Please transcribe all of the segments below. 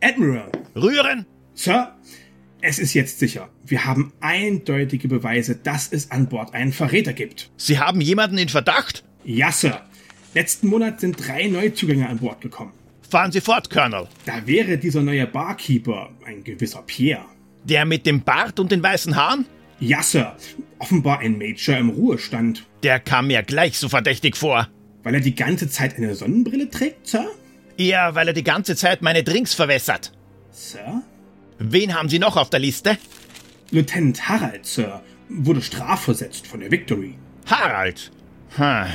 Admiral. Rühren! Sir, es ist jetzt sicher. Wir haben eindeutige Beweise, dass es an Bord einen Verräter gibt. Sie haben jemanden in Verdacht? Ja, Sir. Letzten Monat sind drei Neuzugänge an Bord gekommen. Fahren Sie fort, Colonel. Da wäre dieser neue Barkeeper, ein gewisser Pierre. Der mit dem Bart und den weißen Haaren? Ja, Sir. Offenbar ein Major im Ruhestand. Der kam mir gleich so verdächtig vor. Weil er die ganze Zeit eine Sonnenbrille trägt, Sir? Eher, weil er die ganze Zeit meine Drinks verwässert. Sir? Wen haben Sie noch auf der Liste? Lieutenant Harald, Sir, wurde strafversetzt von der Victory. Harald. Hm.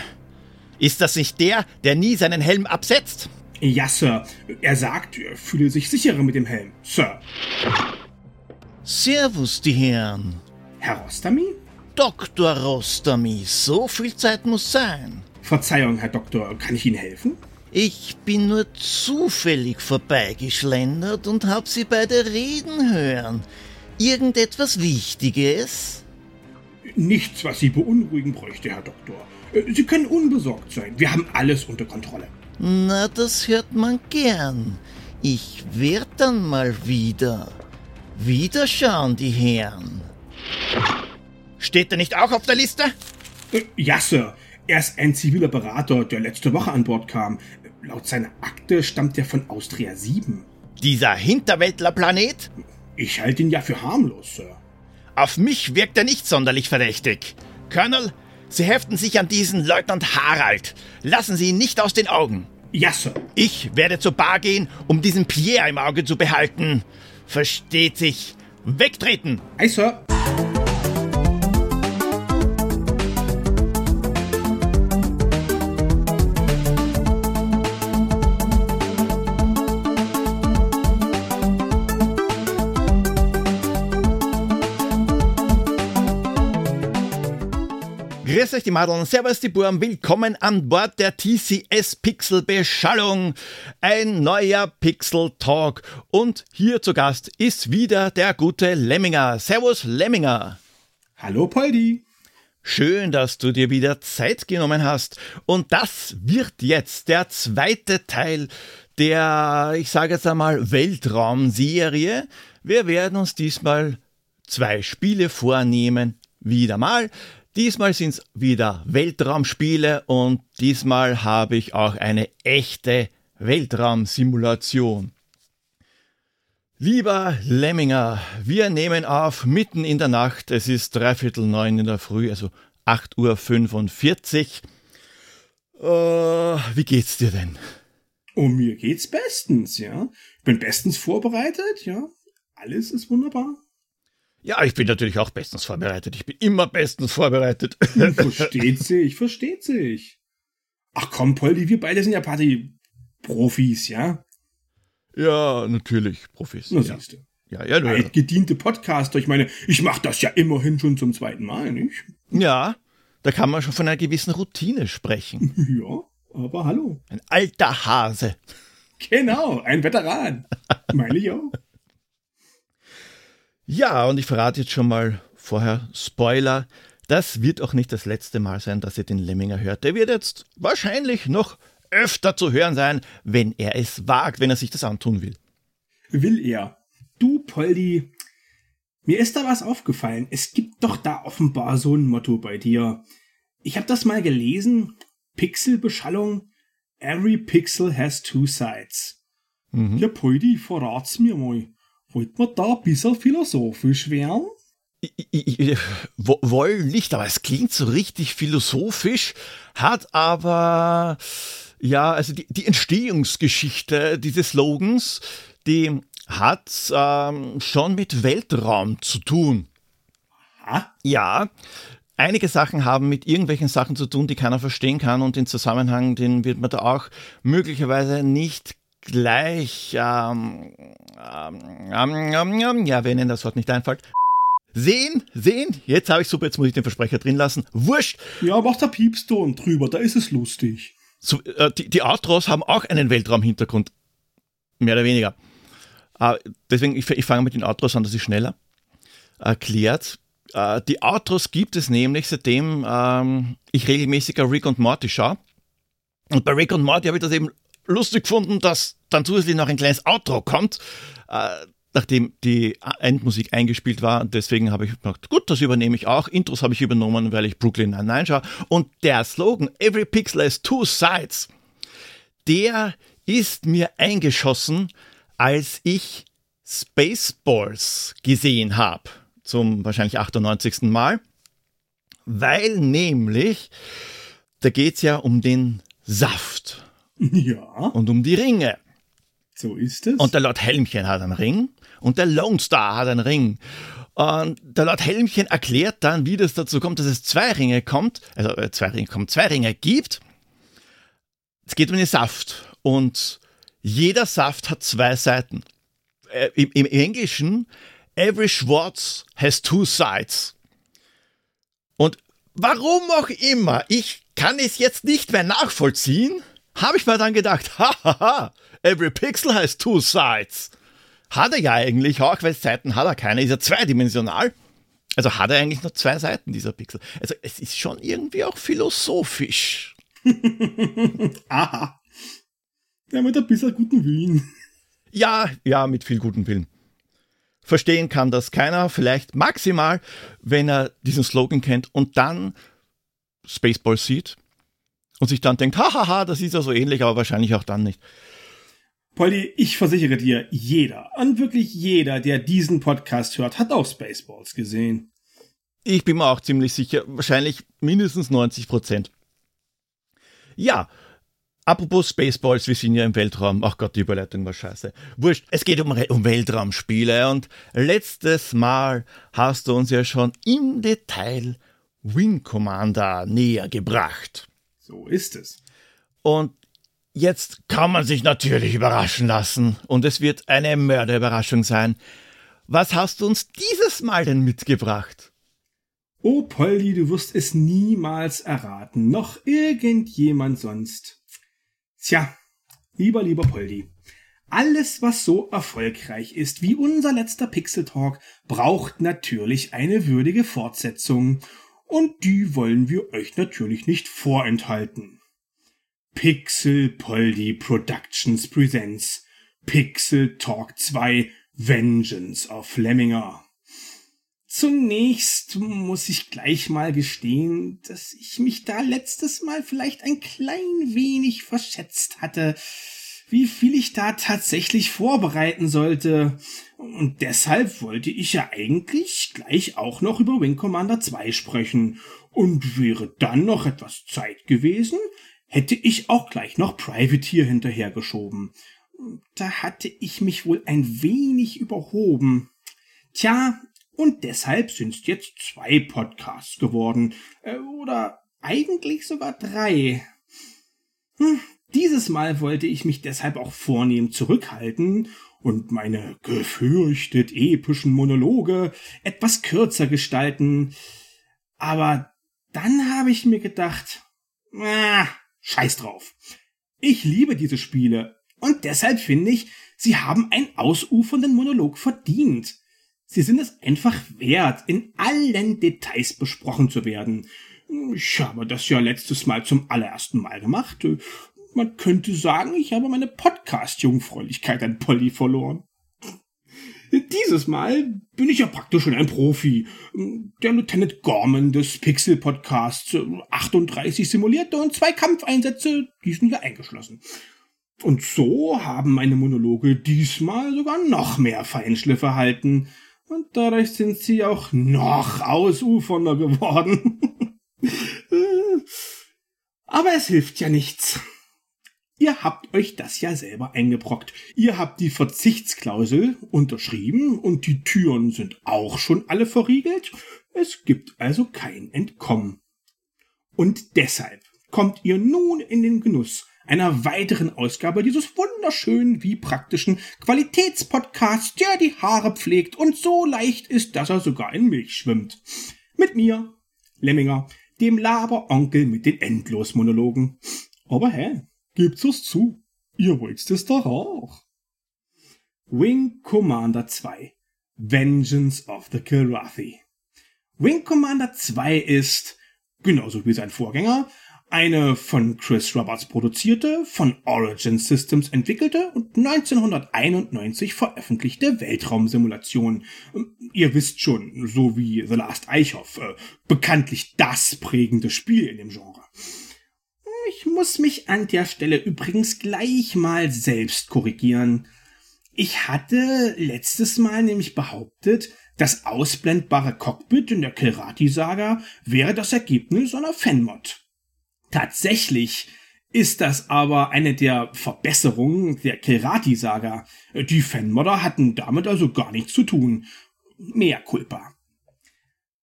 Ist das nicht der, der nie seinen Helm absetzt? Ja, Sir. Er sagt, er fühle sich sicherer mit dem Helm. Sir. Servus, die Herren. Herr Rostami? Dr. Rostami, so viel Zeit muss sein. Verzeihung, Herr Doktor, kann ich Ihnen helfen? Ich bin nur zufällig vorbeigeschlendert und hab Sie beide reden hören. Irgendetwas Wichtiges? Nichts, was Sie beunruhigen bräuchte, Herr Doktor. Sie können unbesorgt sein. Wir haben alles unter Kontrolle. Na, das hört man gern. Ich werd dann mal wieder. Wieder schauen, die Herren. Steht er nicht auch auf der Liste? Ja, Sir. Er ist ein ziviler Berater, der letzte Woche an Bord kam. Laut seiner Akte stammt er von Austria 7. Dieser Hinterwäldlerplanet? Ich halte ihn ja für harmlos, Sir. Auf mich wirkt er nicht sonderlich verdächtig. Colonel, Sie heften sich an diesen Leutnant Harald. Lassen Sie ihn nicht aus den Augen. Ja, Sir. Ich werde zur Bar gehen, um diesen Pierre im Auge zu behalten. Versteht sich. Wegtreten! Ei, Sir. Grüß euch die Madeln, Servus die Burm, willkommen an Bord der TCS Pixel Beschallung. Ein neuer Pixel Talk und hier zu Gast ist wieder der gute Lemminger. Servus Lemminger. Hallo Poldi. Schön, dass du dir wieder Zeit genommen hast. Und das wird jetzt der zweite Teil der, ich sage jetzt einmal, Weltraumserie. Wir werden uns diesmal zwei Spiele vornehmen. Wieder mal. Diesmal sind es wieder Weltraumspiele und diesmal habe ich auch eine echte Weltraumsimulation. Lieber Lemminger, wir nehmen auf mitten in der Nacht. Es ist dreiviertel neun in der Früh, also 8.45 Uhr. Äh, wie geht's dir denn? Oh, mir geht's bestens, ja. Ich bin bestens vorbereitet, ja. Alles ist wunderbar. Ja, ich bin natürlich auch bestens vorbereitet. Ich bin immer bestens vorbereitet. versteht sich, versteht sich. Ach komm, Poldi, wir beide sind ja Party-Profis, ja? Ja, natürlich, Profis. Na, ja. siehst du. Ja, ja, ja. Gediente Podcaster. Ich meine, ich mache das ja immerhin schon zum zweiten Mal, nicht? Ja, da kann man schon von einer gewissen Routine sprechen. Ja, aber hallo. Ein alter Hase. Genau, ein Veteran. Meine ich auch. Ja, und ich verrate jetzt schon mal vorher Spoiler. Das wird auch nicht das letzte Mal sein, dass ihr den Lemminger hört. Der wird jetzt wahrscheinlich noch öfter zu hören sein, wenn er es wagt, wenn er sich das antun will. Will er. Du, Poldi, mir ist da was aufgefallen. Es gibt doch da offenbar so ein Motto bei dir. Ich habe das mal gelesen. Pixelbeschallung. Every pixel has two sides. Mhm. Ja, Poldi, verrat's mir mal. Wollt man da ein bisschen philosophisch werden? Wohl nicht, aber es klingt so richtig philosophisch, hat aber, ja, also die, die Entstehungsgeschichte dieses Slogans, die hat ähm, schon mit Weltraum zu tun. Aha. Ja, einige Sachen haben mit irgendwelchen Sachen zu tun, die keiner verstehen kann und den Zusammenhang, den wird man da auch möglicherweise nicht gleich, ähm, ähm, ähm, ja, wenn Ihnen das Wort nicht einfällt. Sehen, sehen, jetzt habe ich super, jetzt muss ich den Versprecher drin lassen. Wurscht. Ja, mach da Piepston drüber, da ist es lustig. So, äh, die, die Outros haben auch einen Weltraumhintergrund. Mehr oder weniger. Äh, deswegen, ich, ich fange mit den Outros an, das ist schneller erklärt. Äh, die Outros gibt es nämlich, seitdem ähm, ich regelmäßiger Rick und Morty schaue. Und bei Rick und Morty habe ich das eben lustig gefunden, dass dann zusätzlich noch ein kleines Outro kommt, äh, nachdem die Endmusik eingespielt war. Deswegen habe ich gedacht, gut, das übernehme ich auch. Intros habe ich übernommen, weil ich Brooklyn Nine-Nine schaue. Und der Slogan, Every Pixel has two sides, der ist mir eingeschossen, als ich Spaceballs gesehen habe. Zum wahrscheinlich 98. Mal. Weil nämlich, da geht es ja um den Saft. Ja. Und um die Ringe. So ist es. Und der Lord Helmchen hat einen Ring und der Lone Star hat einen Ring. Und der Lord Helmchen erklärt dann, wie das dazu kommt, dass es zwei Ringe kommt, also äh, zwei Ringe kommt, zwei Ringe gibt. Es geht um den Saft und jeder Saft hat zwei Seiten. Äh, Im, Im Englischen, every Schwarz has two sides. Und warum auch immer, ich kann es jetzt nicht mehr nachvollziehen, habe ich mir dann gedacht, hahaha, every pixel has two sides. Hat er ja eigentlich auch, weil Seiten hat er keine, ist ja zweidimensional. Also hat er eigentlich nur zwei Seiten, dieser Pixel. Also es ist schon irgendwie auch philosophisch. Aha. Ja, mit ein bisschen guten Willen. Ja, ja, mit viel guten Willen. Verstehen kann das keiner, vielleicht maximal, wenn er diesen Slogan kennt und dann Spaceball sieht und sich dann denkt, hahaha, das ist ja so ähnlich, aber wahrscheinlich auch dann nicht. Polly, ich versichere dir, jeder, und wirklich jeder, der diesen Podcast hört, hat auch Spaceballs gesehen. Ich bin mir auch ziemlich sicher, wahrscheinlich mindestens 90 Prozent. Ja, apropos Spaceballs, wir sind ja im Weltraum. Ach Gott, die Überleitung war scheiße. Wurscht, es geht um, um Weltraumspiele und letztes Mal hast du uns ja schon im Detail Wing Commander näher gebracht. So ist es. Und jetzt kann man sich natürlich überraschen lassen und es wird eine Mörderüberraschung sein. Was hast du uns dieses Mal denn mitgebracht? Oh, Polly, du wirst es niemals erraten. Noch irgendjemand sonst. Tja, lieber, lieber Polly. Alles, was so erfolgreich ist wie unser letzter Pixel Talk, braucht natürlich eine würdige Fortsetzung. Und die wollen wir euch natürlich nicht vorenthalten. Pixel Polly Productions presents Pixel Talk 2 Vengeance of Lemminger. Zunächst muss ich gleich mal gestehen, dass ich mich da letztes Mal vielleicht ein klein wenig verschätzt hatte, wie viel ich da tatsächlich vorbereiten sollte. Und deshalb wollte ich ja eigentlich gleich auch noch über Wing Commander 2 sprechen. Und wäre dann noch etwas Zeit gewesen, hätte ich auch gleich noch Privateer hinterhergeschoben. Da hatte ich mich wohl ein wenig überhoben. Tja, und deshalb sind's jetzt zwei Podcasts geworden. Äh, oder eigentlich sogar drei. Hm, dieses Mal wollte ich mich deshalb auch vornehm zurückhalten und meine gefürchtet epischen Monologe etwas kürzer gestalten. Aber dann habe ich mir gedacht, ah, scheiß drauf. Ich liebe diese Spiele und deshalb finde ich, sie haben einen ausufernden Monolog verdient. Sie sind es einfach wert, in allen Details besprochen zu werden. Ich habe das ja letztes Mal zum allerersten Mal gemacht. Man könnte sagen, ich habe meine Podcast-Jungfräulichkeit an Polly verloren. Dieses Mal bin ich ja praktisch schon ein Profi. Der Lieutenant Gorman des Pixel Podcasts. 38 simulierte und zwei Kampfeinsätze, die sind hier eingeschlossen. Und so haben meine Monologe diesmal sogar noch mehr Feinschliff erhalten. Und dadurch sind sie auch noch ausufernder geworden. Aber es hilft ja nichts. Ihr habt euch das ja selber eingebrockt. Ihr habt die Verzichtsklausel unterschrieben und die Türen sind auch schon alle verriegelt. Es gibt also kein Entkommen. Und deshalb kommt ihr nun in den Genuss einer weiteren Ausgabe dieses wunderschönen wie praktischen Qualitätspodcasts, der die Haare pflegt und so leicht ist, dass er sogar in Milch schwimmt. Mit mir, Lemminger, dem Laberonkel mit den Endlosmonologen. Aber hä, gibt's es zu, ihr wollt's es doch auch. Wing Commander 2 Vengeance of the Kilrathi Wing Commander 2 ist, genauso wie sein Vorgänger, Eine von Chris Roberts produzierte, von Origin Systems entwickelte und 1991 veröffentlichte Weltraumsimulation. Ihr wisst schon, so wie The Last Eichhoff, äh, bekanntlich das prägende Spiel in dem Genre. Ich muss mich an der Stelle übrigens gleich mal selbst korrigieren. Ich hatte letztes Mal nämlich behauptet, das ausblendbare Cockpit in der Kilrati-Saga wäre das Ergebnis einer Fanmod. Tatsächlich ist das aber eine der Verbesserungen der Kilrati-Saga. Die Fanmodder hatten damit also gar nichts zu tun. Mehr Culpa.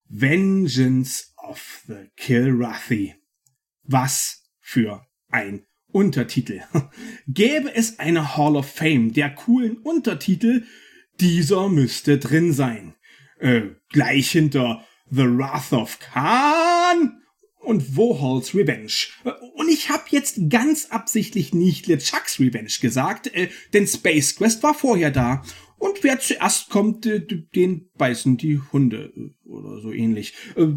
Vengeance of the Kilrathi. Was für ein Untertitel. Gäbe es eine Hall of Fame der coolen Untertitel, dieser müsste drin sein. Äh, gleich hinter The Wrath of Khan und Wohol's Revenge. Und ich habe jetzt ganz absichtlich nicht LeChucks Revenge gesagt, äh, denn Space Quest war vorher da. Und wer zuerst kommt, äh, den beißen die Hunde äh, oder so ähnlich. Äh,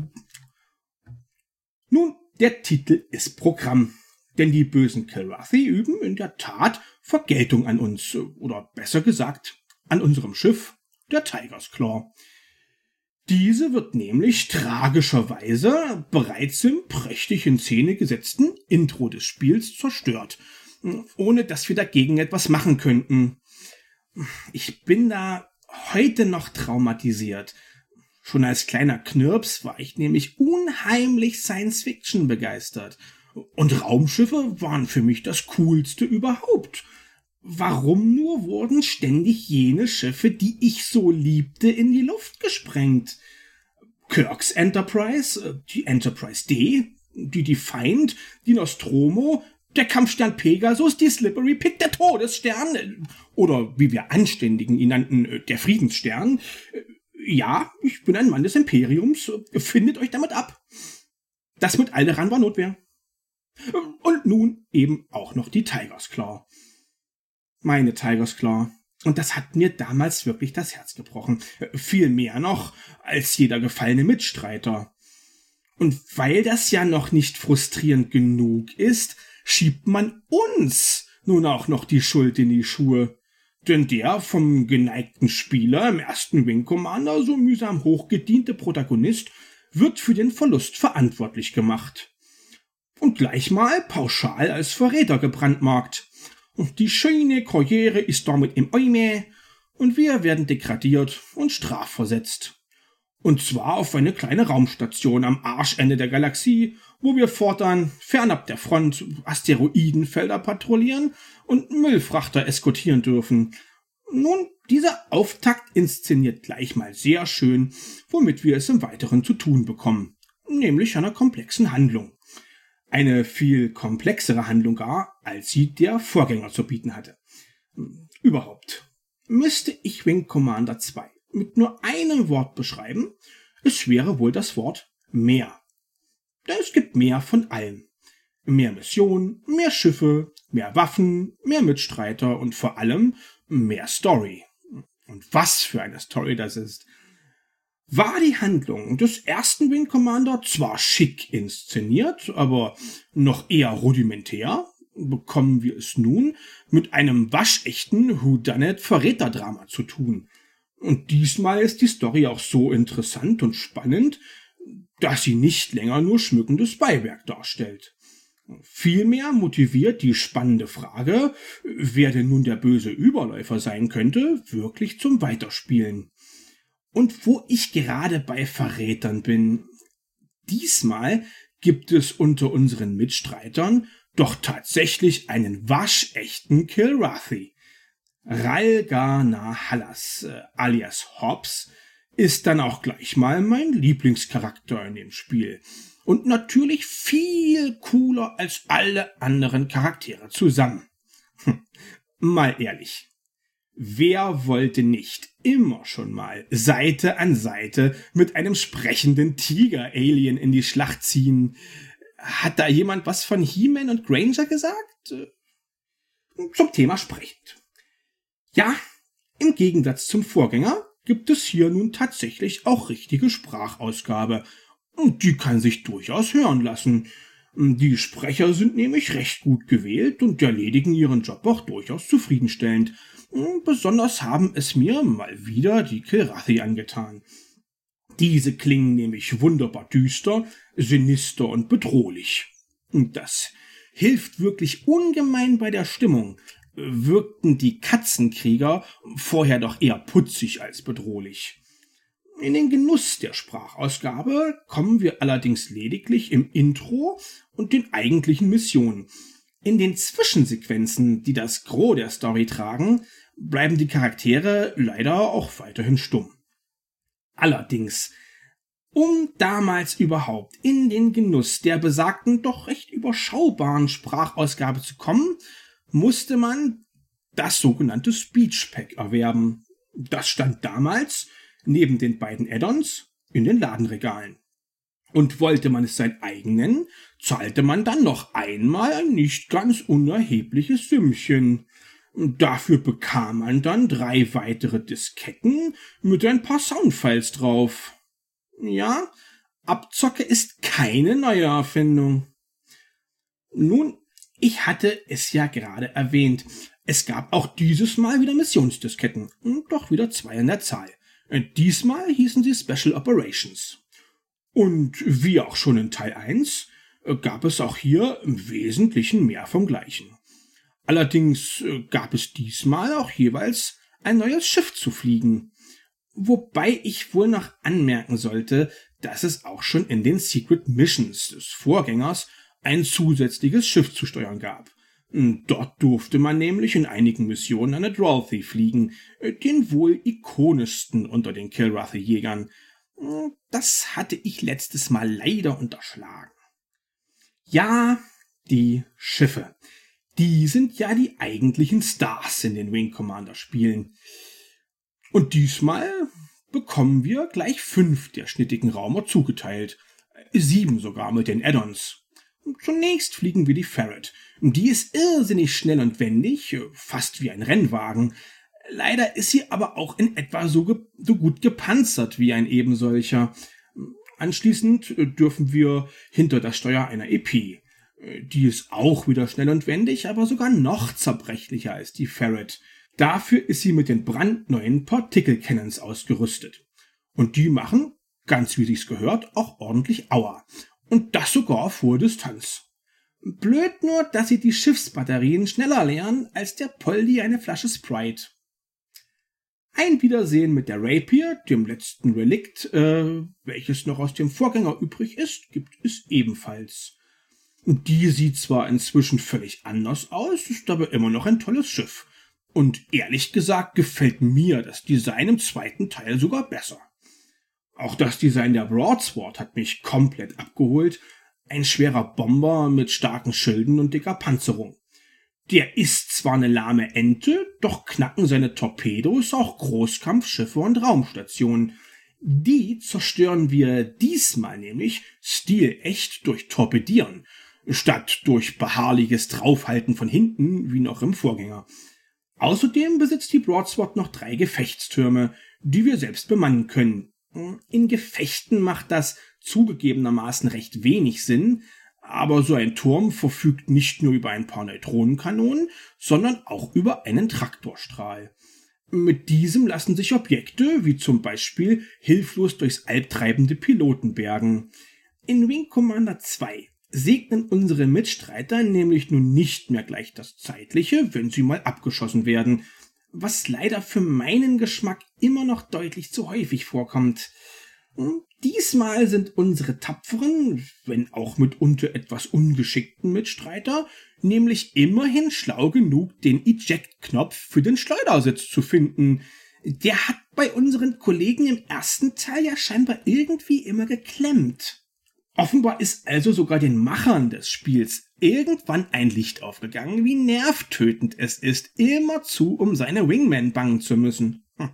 nun, der Titel ist Programm. Denn die bösen Kilrathi üben in der Tat Vergeltung an uns, oder besser gesagt, an unserem Schiff, der Tiger's Claw. Diese wird nämlich tragischerweise bereits im prächtig in Szene gesetzten Intro des Spiels zerstört, ohne dass wir dagegen etwas machen könnten. Ich bin da heute noch traumatisiert. Schon als kleiner Knirps war ich nämlich unheimlich Science Fiction begeistert. Und Raumschiffe waren für mich das coolste überhaupt. Warum nur wurden ständig jene Schiffe, die ich so liebte, in die Luft gesprengt? Kirks Enterprise, äh, die Enterprise D, die Defiant, die Nostromo, der Kampfstern Pegasus, die Slippery Pit, der Todesstern, äh, oder wie wir Anständigen ihn nannten, äh, der Friedensstern. Ja, ich bin ein Mann des Imperiums, findet euch damit ab. Das mit Alderan war Notwehr. Und nun eben auch noch die Tiger's Claw meine Tiger's Claw. Und das hat mir damals wirklich das Herz gebrochen. Viel mehr noch als jeder gefallene Mitstreiter. Und weil das ja noch nicht frustrierend genug ist, schiebt man uns nun auch noch die Schuld in die Schuhe. Denn der vom geneigten Spieler im ersten Wing Commander so mühsam hochgediente Protagonist wird für den Verlust verantwortlich gemacht. Und gleich mal pauschal als Verräter gebrandmarkt. Und die schöne Karriere ist damit im Eimer und wir werden degradiert und strafversetzt. Und zwar auf eine kleine Raumstation am Arschende der Galaxie, wo wir fortan fernab der Front Asteroidenfelder patrouillieren und Müllfrachter eskortieren dürfen. Nun, dieser Auftakt inszeniert gleich mal sehr schön, womit wir es im Weiteren zu tun bekommen, nämlich einer komplexen Handlung. Eine viel komplexere Handlung gar, als sie der Vorgänger zu bieten hatte. Überhaupt. Müsste ich Wing Commander 2 mit nur einem Wort beschreiben, es wäre wohl das Wort mehr. Denn es gibt mehr von allem. Mehr Missionen, mehr Schiffe, mehr Waffen, mehr Mitstreiter und vor allem mehr Story. Und was für eine Story das ist war die Handlung des ersten Wing Commander zwar schick inszeniert, aber noch eher rudimentär, bekommen wir es nun mit einem waschechten Whodunit Verräterdrama zu tun. Und diesmal ist die Story auch so interessant und spannend, dass sie nicht länger nur schmückendes Beiwerk darstellt. Vielmehr motiviert die spannende Frage, wer denn nun der böse Überläufer sein könnte, wirklich zum Weiterspielen. Und wo ich gerade bei Verrätern bin, diesmal gibt es unter unseren Mitstreitern doch tatsächlich einen waschechten Kilrathi. Ralgar Nahallas, äh, alias Hobbs, ist dann auch gleich mal mein Lieblingscharakter in dem Spiel. Und natürlich viel cooler als alle anderen Charaktere zusammen. Hm, mal ehrlich. Wer wollte nicht immer schon mal Seite an Seite mit einem sprechenden Tiger-Alien in die Schlacht ziehen? Hat da jemand was von He-Man und Granger gesagt? Zum Thema sprechend. Ja, im Gegensatz zum Vorgänger gibt es hier nun tatsächlich auch richtige Sprachausgabe. Und die kann sich durchaus hören lassen. Die Sprecher sind nämlich recht gut gewählt und erledigen ihren Job auch durchaus zufriedenstellend. Besonders haben es mir mal wieder die Kilrathi angetan. Diese klingen nämlich wunderbar düster, sinister und bedrohlich. Und das hilft wirklich ungemein bei der Stimmung. Wirkten die Katzenkrieger vorher doch eher putzig als bedrohlich. In den Genuss der Sprachausgabe kommen wir allerdings lediglich im Intro und den eigentlichen Missionen. In den Zwischensequenzen, die das Gros der Story tragen, bleiben die Charaktere leider auch weiterhin stumm. Allerdings, um damals überhaupt in den Genuss der besagten doch recht überschaubaren Sprachausgabe zu kommen, musste man das sogenannte Speech Pack erwerben. Das stand damals neben den beiden Add-ons in den Ladenregalen. Und wollte man es sein eigen nennen, zahlte man dann noch einmal ein nicht ganz unerhebliches Sümmchen. Dafür bekam man dann drei weitere Disketten mit ein paar Soundfiles drauf. Ja, Abzocke ist keine neue Erfindung. Nun, ich hatte es ja gerade erwähnt. Es gab auch dieses Mal wieder Missionsdisketten, doch wieder zwei in der Zahl. Diesmal hießen sie Special Operations. Und wie auch schon in Teil 1 gab es auch hier im Wesentlichen mehr vom gleichen. Allerdings äh, gab es diesmal auch jeweils ein neues Schiff zu fliegen. Wobei ich wohl noch anmerken sollte, dass es auch schon in den Secret Missions des Vorgängers ein zusätzliches Schiff zu steuern gab. Hm, dort durfte man nämlich in einigen Missionen eine Drowthy fliegen, äh, den wohl ikonischsten unter den Kilrathi-Jägern. Hm, das hatte ich letztes Mal leider unterschlagen. Ja, die Schiffe die sind ja die eigentlichen Stars in den Wing Commander Spielen. Und diesmal bekommen wir gleich fünf der schnittigen Raumer zugeteilt. Sieben sogar mit den Add-ons. Zunächst fliegen wir die Ferret. Die ist irrsinnig schnell und wendig, fast wie ein Rennwagen. Leider ist sie aber auch in etwa so, so gut gepanzert wie ein ebensolcher. Anschließend dürfen wir hinter das Steuer einer EP. Die ist auch wieder schnell und wendig, aber sogar noch zerbrechlicher als die Ferret. Dafür ist sie mit den brandneuen Particle Cannons ausgerüstet. Und die machen, ganz wie sich's gehört, auch ordentlich Aua. Und das sogar vor Distanz. Blöd nur, dass sie die Schiffsbatterien schneller leeren als der Poldi eine Flasche Sprite. Ein Wiedersehen mit der Rapier, dem letzten Relikt, äh, welches noch aus dem Vorgänger übrig ist, gibt es ebenfalls. Die sieht zwar inzwischen völlig anders aus, ist aber immer noch ein tolles Schiff. Und ehrlich gesagt gefällt mir das Design im zweiten Teil sogar besser. Auch das Design der Broadsword hat mich komplett abgeholt. Ein schwerer Bomber mit starken Schilden und dicker Panzerung. Der ist zwar eine lahme Ente, doch knacken seine Torpedos auch Großkampfschiffe und Raumstationen. Die zerstören wir diesmal nämlich stilecht durch Torpedieren statt durch beharrliches Draufhalten von hinten, wie noch im Vorgänger. Außerdem besitzt die Broadsword noch drei Gefechtstürme, die wir selbst bemannen können. In Gefechten macht das zugegebenermaßen recht wenig Sinn, aber so ein Turm verfügt nicht nur über ein paar Neutronenkanonen, sondern auch über einen Traktorstrahl. Mit diesem lassen sich Objekte, wie zum Beispiel hilflos durchs Alp treibende Piloten bergen. In Wing Commander 2 segnen unsere Mitstreiter nämlich nun nicht mehr gleich das Zeitliche, wenn sie mal abgeschossen werden, was leider für meinen Geschmack immer noch deutlich zu häufig vorkommt. Diesmal sind unsere tapferen, wenn auch mitunter etwas ungeschickten Mitstreiter, nämlich immerhin schlau genug, den Eject-Knopf für den Schleudersitz zu finden. Der hat bei unseren Kollegen im ersten Teil ja scheinbar irgendwie immer geklemmt. Offenbar ist also sogar den Machern des Spiels irgendwann ein Licht aufgegangen, wie nervtötend es ist, immerzu um seine Wingman bangen zu müssen. Hm.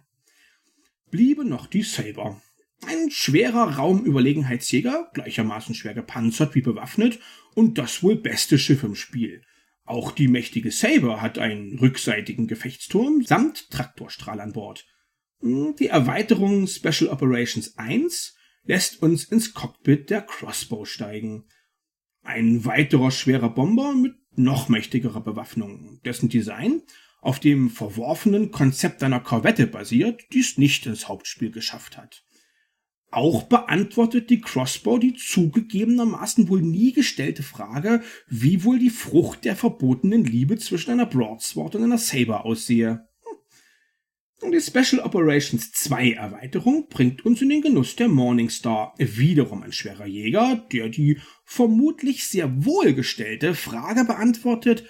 Bliebe noch die Saber. Ein schwerer Raumüberlegenheitsjäger, gleichermaßen schwer gepanzert wie bewaffnet und das wohl beste Schiff im Spiel. Auch die mächtige Saber hat einen rückseitigen Gefechtsturm samt Traktorstrahl an Bord. Hm, die Erweiterung Special Operations 1 lässt uns ins Cockpit der Crossbow steigen. Ein weiterer schwerer Bomber mit noch mächtigerer Bewaffnung, dessen Design auf dem verworfenen Konzept einer Korvette basiert, die es nicht ins Hauptspiel geschafft hat. Auch beantwortet die Crossbow die zugegebenermaßen wohl nie gestellte Frage, wie wohl die Frucht der verbotenen Liebe zwischen einer Broadsword und einer Saber aussehe. Und die Special Operations 2 Erweiterung bringt uns in den Genuss der Morningstar, wiederum ein schwerer Jäger, der die vermutlich sehr wohlgestellte Frage beantwortet,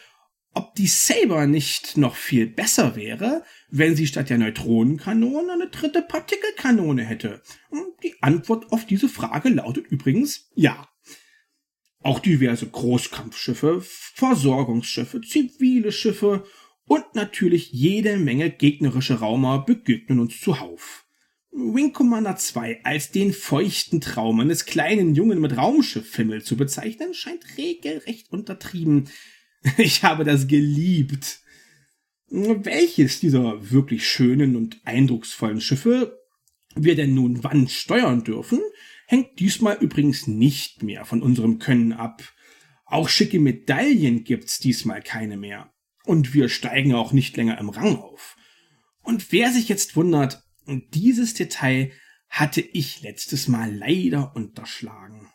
ob die Saber nicht noch viel besser wäre, wenn sie statt der Neutronenkanone eine dritte Partikelkanone hätte. Die Antwort auf diese Frage lautet übrigens ja. Auch diverse Großkampfschiffe, Versorgungsschiffe, zivile Schiffe und natürlich jede Menge gegnerische Raumer begegnen uns zuhauf. Wing Commander 2 als den feuchten Traum eines kleinen Jungen mit Raumschifffimmel zu bezeichnen, scheint regelrecht untertrieben. Ich habe das geliebt. Welches dieser wirklich schönen und eindrucksvollen Schiffe wir denn nun wann steuern dürfen, hängt diesmal übrigens nicht mehr von unserem Können ab. Auch schicke Medaillen gibt's diesmal keine mehr. Und wir steigen auch nicht länger im Rang auf. Und wer sich jetzt wundert, dieses Detail hatte ich letztes Mal leider unterschlagen.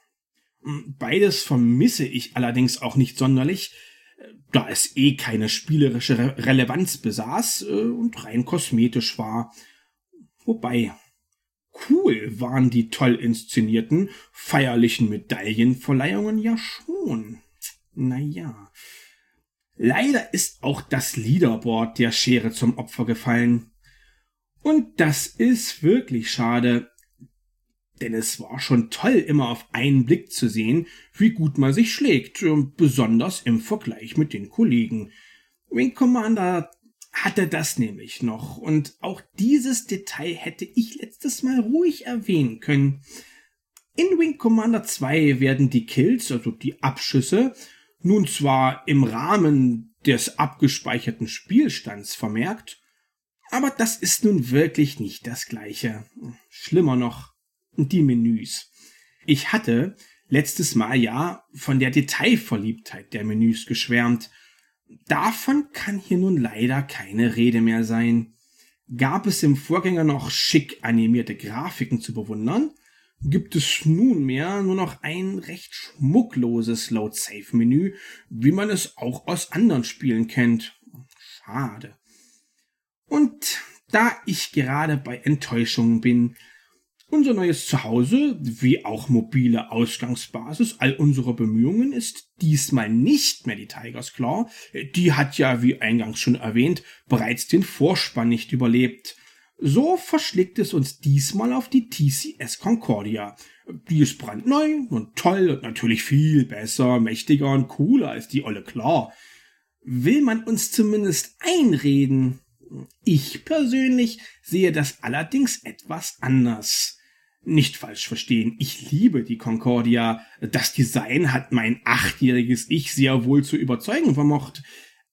Beides vermisse ich allerdings auch nicht sonderlich, da es eh keine spielerische Re Relevanz besaß äh, und rein kosmetisch war. Wobei, cool waren die toll inszenierten, feierlichen Medaillenverleihungen ja schon. Naja. Leider ist auch das Leaderboard der Schere zum Opfer gefallen. Und das ist wirklich schade, denn es war schon toll, immer auf einen Blick zu sehen, wie gut man sich schlägt, besonders im Vergleich mit den Kollegen. Wing Commander hatte das nämlich noch, und auch dieses Detail hätte ich letztes Mal ruhig erwähnen können. In Wing Commander 2 werden die Kills, also die Abschüsse, nun zwar im Rahmen des abgespeicherten Spielstands vermerkt, aber das ist nun wirklich nicht das gleiche. Schlimmer noch, die Menüs. Ich hatte letztes Mal ja von der Detailverliebtheit der Menüs geschwärmt. Davon kann hier nun leider keine Rede mehr sein. Gab es im Vorgänger noch schick animierte Grafiken zu bewundern, gibt es nunmehr nur noch ein recht schmuckloses Load-Safe-Menü, wie man es auch aus anderen Spielen kennt. Schade. Und da ich gerade bei Enttäuschungen bin, unser neues Zuhause, wie auch mobile Ausgangsbasis all unserer Bemühungen, ist diesmal nicht mehr die Tigers Claw. Die hat ja, wie eingangs schon erwähnt, bereits den Vorspann nicht überlebt. So verschlägt es uns diesmal auf die TCS Concordia. Die ist brandneu und toll und natürlich viel besser, mächtiger und cooler als die olle Claw. Will man uns zumindest einreden? Ich persönlich sehe das allerdings etwas anders. Nicht falsch verstehen, ich liebe die Concordia. Das Design hat mein achtjähriges Ich sehr wohl zu überzeugen vermocht.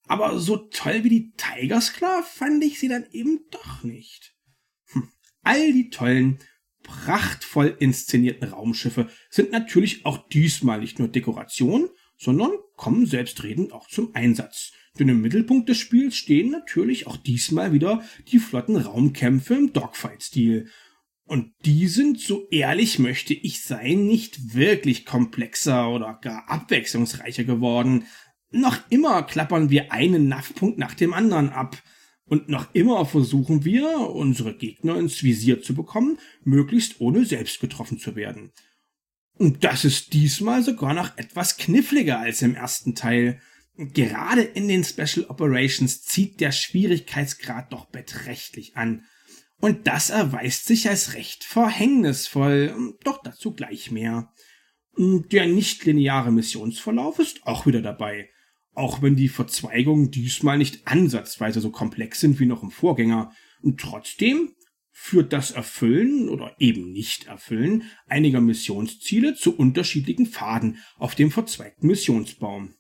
Aber so toll wie die Tigers klar fand ich sie dann eben doch nicht. Hm. All die tollen, prachtvoll inszenierten Raumschiffe sind natürlich auch diesmal nicht nur Dekoration, sondern kommen selbstredend auch zum Einsatz. Denn im Mittelpunkt des Spiels stehen natürlich auch diesmal wieder die flotten Raumkämpfe im Dogfight-Stil. Und die sind, so ehrlich möchte ich sein, nicht wirklich komplexer oder gar abwechslungsreicher geworden. Noch immer klappern wir einen NAV-Punkt nach dem anderen ab. Und noch immer versuchen wir, unsere Gegner ins Visier zu bekommen, möglichst ohne selbst getroffen zu werden. Und das ist diesmal sogar noch etwas kniffliger als im ersten Teil. Gerade in den Special Operations zieht der Schwierigkeitsgrad doch beträchtlich an. Und das erweist sich als recht verhängnisvoll, doch dazu gleich mehr. Der nichtlineare Missionsverlauf ist auch wieder dabei, auch wenn die Verzweigungen diesmal nicht ansatzweise so komplex sind wie noch im Vorgänger. Und trotzdem führt das Erfüllen oder eben Nicht-Erfüllen einiger Missionsziele zu unterschiedlichen Pfaden auf dem verzweigten Missionsbaum.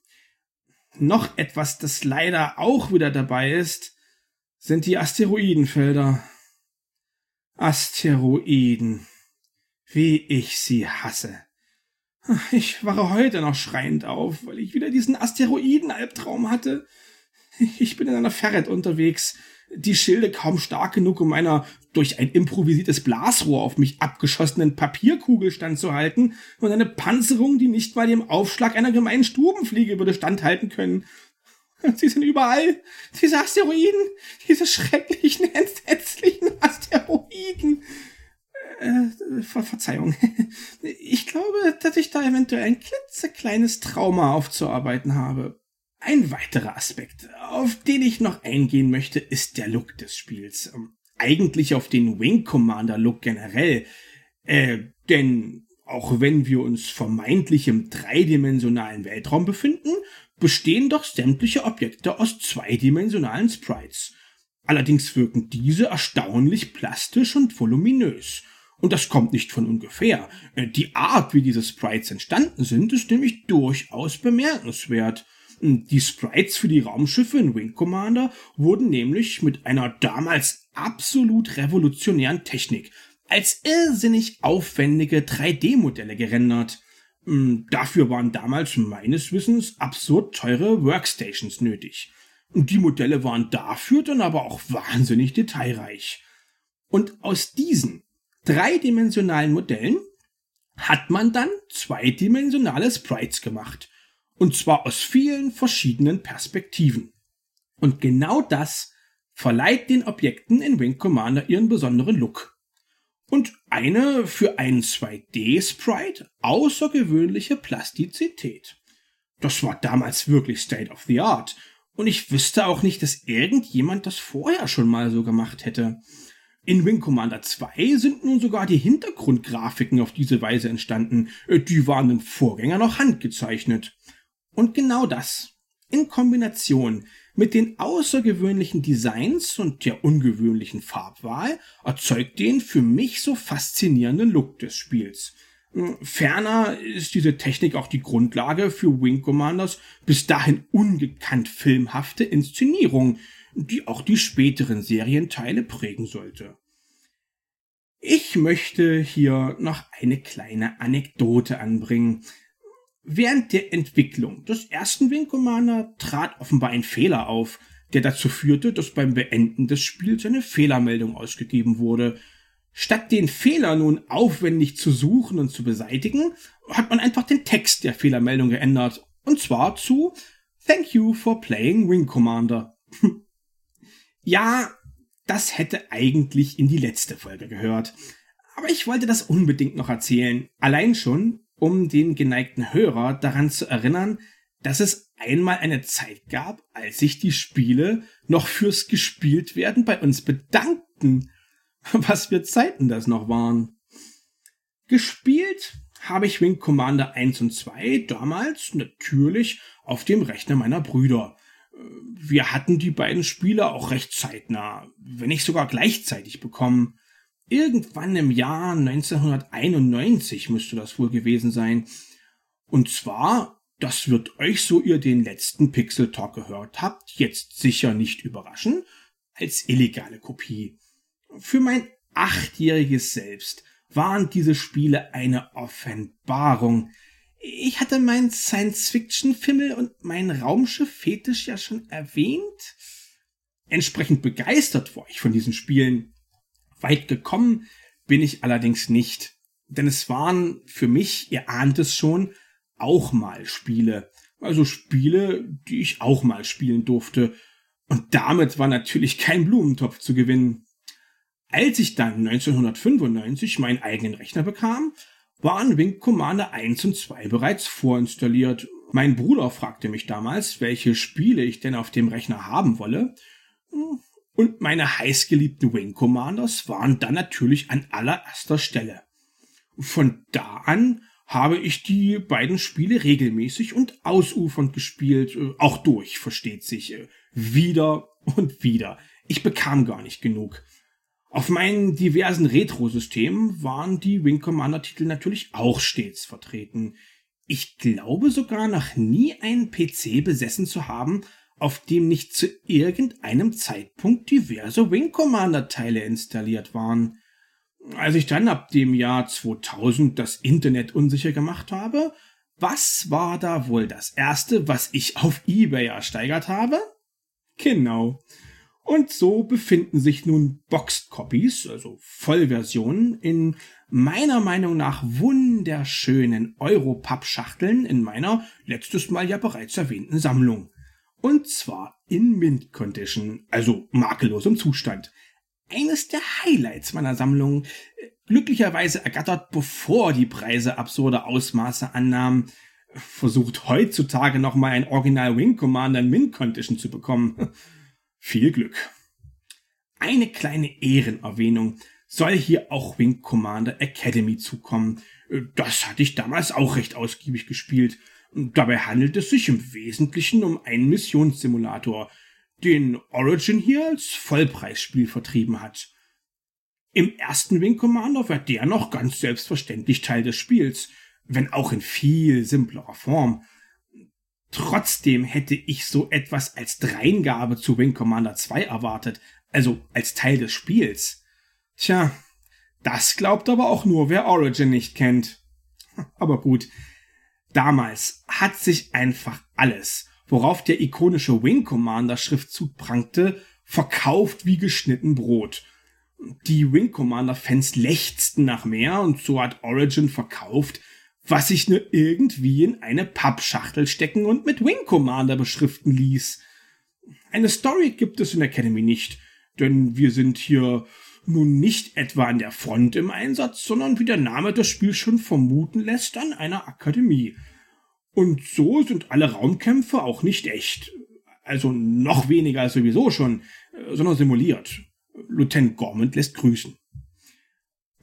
Noch etwas, das leider auch wieder dabei ist, sind die Asteroidenfelder. Asteroiden. Wie ich sie hasse. Ich wache heute noch schreiend auf, weil ich wieder diesen Asteroiden-Albtraum hatte. Ich bin in einer Ferret unterwegs, die Schilde kaum stark genug, um meiner durch ein improvisiertes Blasrohr auf mich abgeschossenen Papierkugel standzuhalten und eine Panzerung, die nicht mal dem Aufschlag einer gemeinen Stubenfliege würde standhalten können. Sie sind überall. Diese Asteroiden, diese schrecklichen, entsetzlichen Asteroiden. Äh, Ver Verzeihung. Ich glaube, dass ich da eventuell ein klitzekleines Trauma aufzuarbeiten habe. Ein weiterer Aspekt, auf den ich noch eingehen möchte, ist der Look des Spiels. Ähm, eigentlich auf den Wing Commander Look generell. Äh, denn auch wenn wir uns vermeintlich im dreidimensionalen Weltraum befinden, bestehen doch sämtliche Objekte aus zweidimensionalen Sprites. Allerdings wirken diese erstaunlich plastisch und voluminös. Und das kommt nicht von ungefähr. Äh, die Art, wie diese Sprites entstanden sind, ist nämlich durchaus bemerkenswert. Die Sprites für die Raumschiffe in Wing Commander wurden nämlich mit einer damals absolut revolutionären Technik als irrsinnig aufwendige 3D-Modelle gerendert. Hm, dafür waren damals meines Wissens absurd teure Workstations nötig. Die Modelle waren dafür dann aber auch wahnsinnig detailreich. Und aus diesen dreidimensionalen Modellen hat man dann zweidimensionale Sprites gemacht. Und zwar aus vielen verschiedenen Perspektiven. Und genau das verleiht den Objekten in Wing Commander ihren besonderen Look. Und eine für einen 2D-Sprite außergewöhnliche Plastizität. Das war damals wirklich State of the Art. Und ich wüsste auch nicht, dass irgendjemand das vorher schon mal so gemacht hätte. In Wing Commander 2 sind nun sogar die Hintergrundgrafiken auf diese Weise entstanden. Die waren im Vorgänger noch handgezeichnet. Und genau das, in Kombination mit den außergewöhnlichen Designs und der ungewöhnlichen Farbwahl, erzeugt den für mich so faszinierenden Look des Spiels. Hm, ferner ist diese Technik auch die Grundlage für Wing Commanders bis dahin ungekannt filmhafte Inszenierung, die auch die späteren Serienteile prägen sollte. Ich möchte hier noch eine kleine Anekdote anbringen, Während der Entwicklung des ersten Wing Commander trat offenbar ein Fehler auf, der dazu führte, dass beim Beenden des Spiels eine Fehlermeldung ausgegeben wurde. Statt den Fehler nun aufwendig zu suchen und zu beseitigen, hat man einfach den Text der Fehlermeldung geändert. Und zwar zu Thank you for playing Wing Commander. ja, das hätte eigentlich in die letzte Folge gehört. Aber ich wollte das unbedingt noch erzählen. Allein schon, um den geneigten Hörer daran zu erinnern, dass es einmal eine Zeit gab, als sich die Spiele noch fürs gespielt werden bei uns bedankten. Was für Zeiten das noch waren. Gespielt habe ich Wing Commander 1 und 2 damals natürlich auf dem Rechner meiner Brüder. Wir hatten die beiden Spiele auch recht zeitnah, wenn nicht sogar gleichzeitig bekommen. Irgendwann im Jahr 1991 müsste das wohl gewesen sein. Und zwar, das wird euch, so ihr den letzten Pixel Talk gehört habt, jetzt sicher nicht überraschen, als illegale Kopie. Für mein achtjähriges Selbst waren diese Spiele eine Offenbarung. Ich hatte meinen Science-Fiction-Fimmel und meinen Raumschiff-Fetisch ja schon erwähnt. Entsprechend begeistert war ich von diesen Spielen. Weit gekommen bin ich allerdings nicht. Denn es waren für mich, ihr ahnt es schon, auch mal Spiele. Also Spiele, die ich auch mal spielen durfte. Und damit war natürlich kein Blumentopf zu gewinnen. Als ich dann 1995 meinen eigenen Rechner bekam, waren Wing Commander 1 und 2 bereits vorinstalliert. Mein Bruder fragte mich damals, welche Spiele ich denn auf dem Rechner haben wolle. Und meine heißgeliebten Wing Commanders waren dann natürlich an allererster Stelle. Von da an habe ich die beiden Spiele regelmäßig und ausufernd gespielt, auch durch, versteht sich, wieder und wieder. Ich bekam gar nicht genug. Auf meinen diversen Retro-Systemen waren die Wing Commander Titel natürlich auch stets vertreten. Ich glaube sogar noch nie einen PC besessen zu haben, auf dem nicht zu irgendeinem Zeitpunkt diverse Wing Commander Teile installiert waren. Als ich dann ab dem Jahr 2000 das Internet unsicher gemacht habe, was war da wohl das erste, was ich auf eBay ersteigert habe? Genau. Und so befinden sich nun Boxed Copies, also Vollversionen, in meiner Meinung nach wunderschönen Europap-Schachteln in meiner letztes Mal ja bereits erwähnten Sammlung. Und zwar in Mint Condition, also makellosem Zustand. Eines der Highlights meiner Sammlung, glücklicherweise ergattert, bevor die Preise absurde Ausmaße annahmen, versucht heutzutage nochmal ein Original Wing Commander in Mint Condition zu bekommen. Viel Glück. Eine kleine Ehrenerwähnung soll hier auch Wing Commander Academy zukommen. Das hatte ich damals auch recht ausgiebig gespielt. Dabei handelt es sich im Wesentlichen um einen Missionssimulator, den Origin hier als Vollpreisspiel vertrieben hat. Im ersten Wing Commander wird der noch ganz selbstverständlich Teil des Spiels, wenn auch in viel simplerer Form. Trotzdem hätte ich so etwas als Dreingabe zu Wing Commander 2 erwartet, also als Teil des Spiels. Tja, das glaubt aber auch nur, wer Origin nicht kennt. Aber gut, damals hat sich einfach alles, worauf der ikonische Wing Commander Schriftzug prangte, verkauft wie geschnitten Brot. Die Wing Commander Fans lechzten nach mehr und so hat Origin verkauft, was sich nur irgendwie in eine Pappschachtel stecken und mit Wing Commander beschriften ließ. Eine Story gibt es in Academy nicht, denn wir sind hier nun nicht etwa an der Front im Einsatz, sondern wie der Name des Spiels schon vermuten lässt, an einer Akademie. Und so sind alle Raumkämpfe auch nicht echt. Also noch weniger als sowieso schon, sondern simuliert. Lieutenant Gormand lässt grüßen.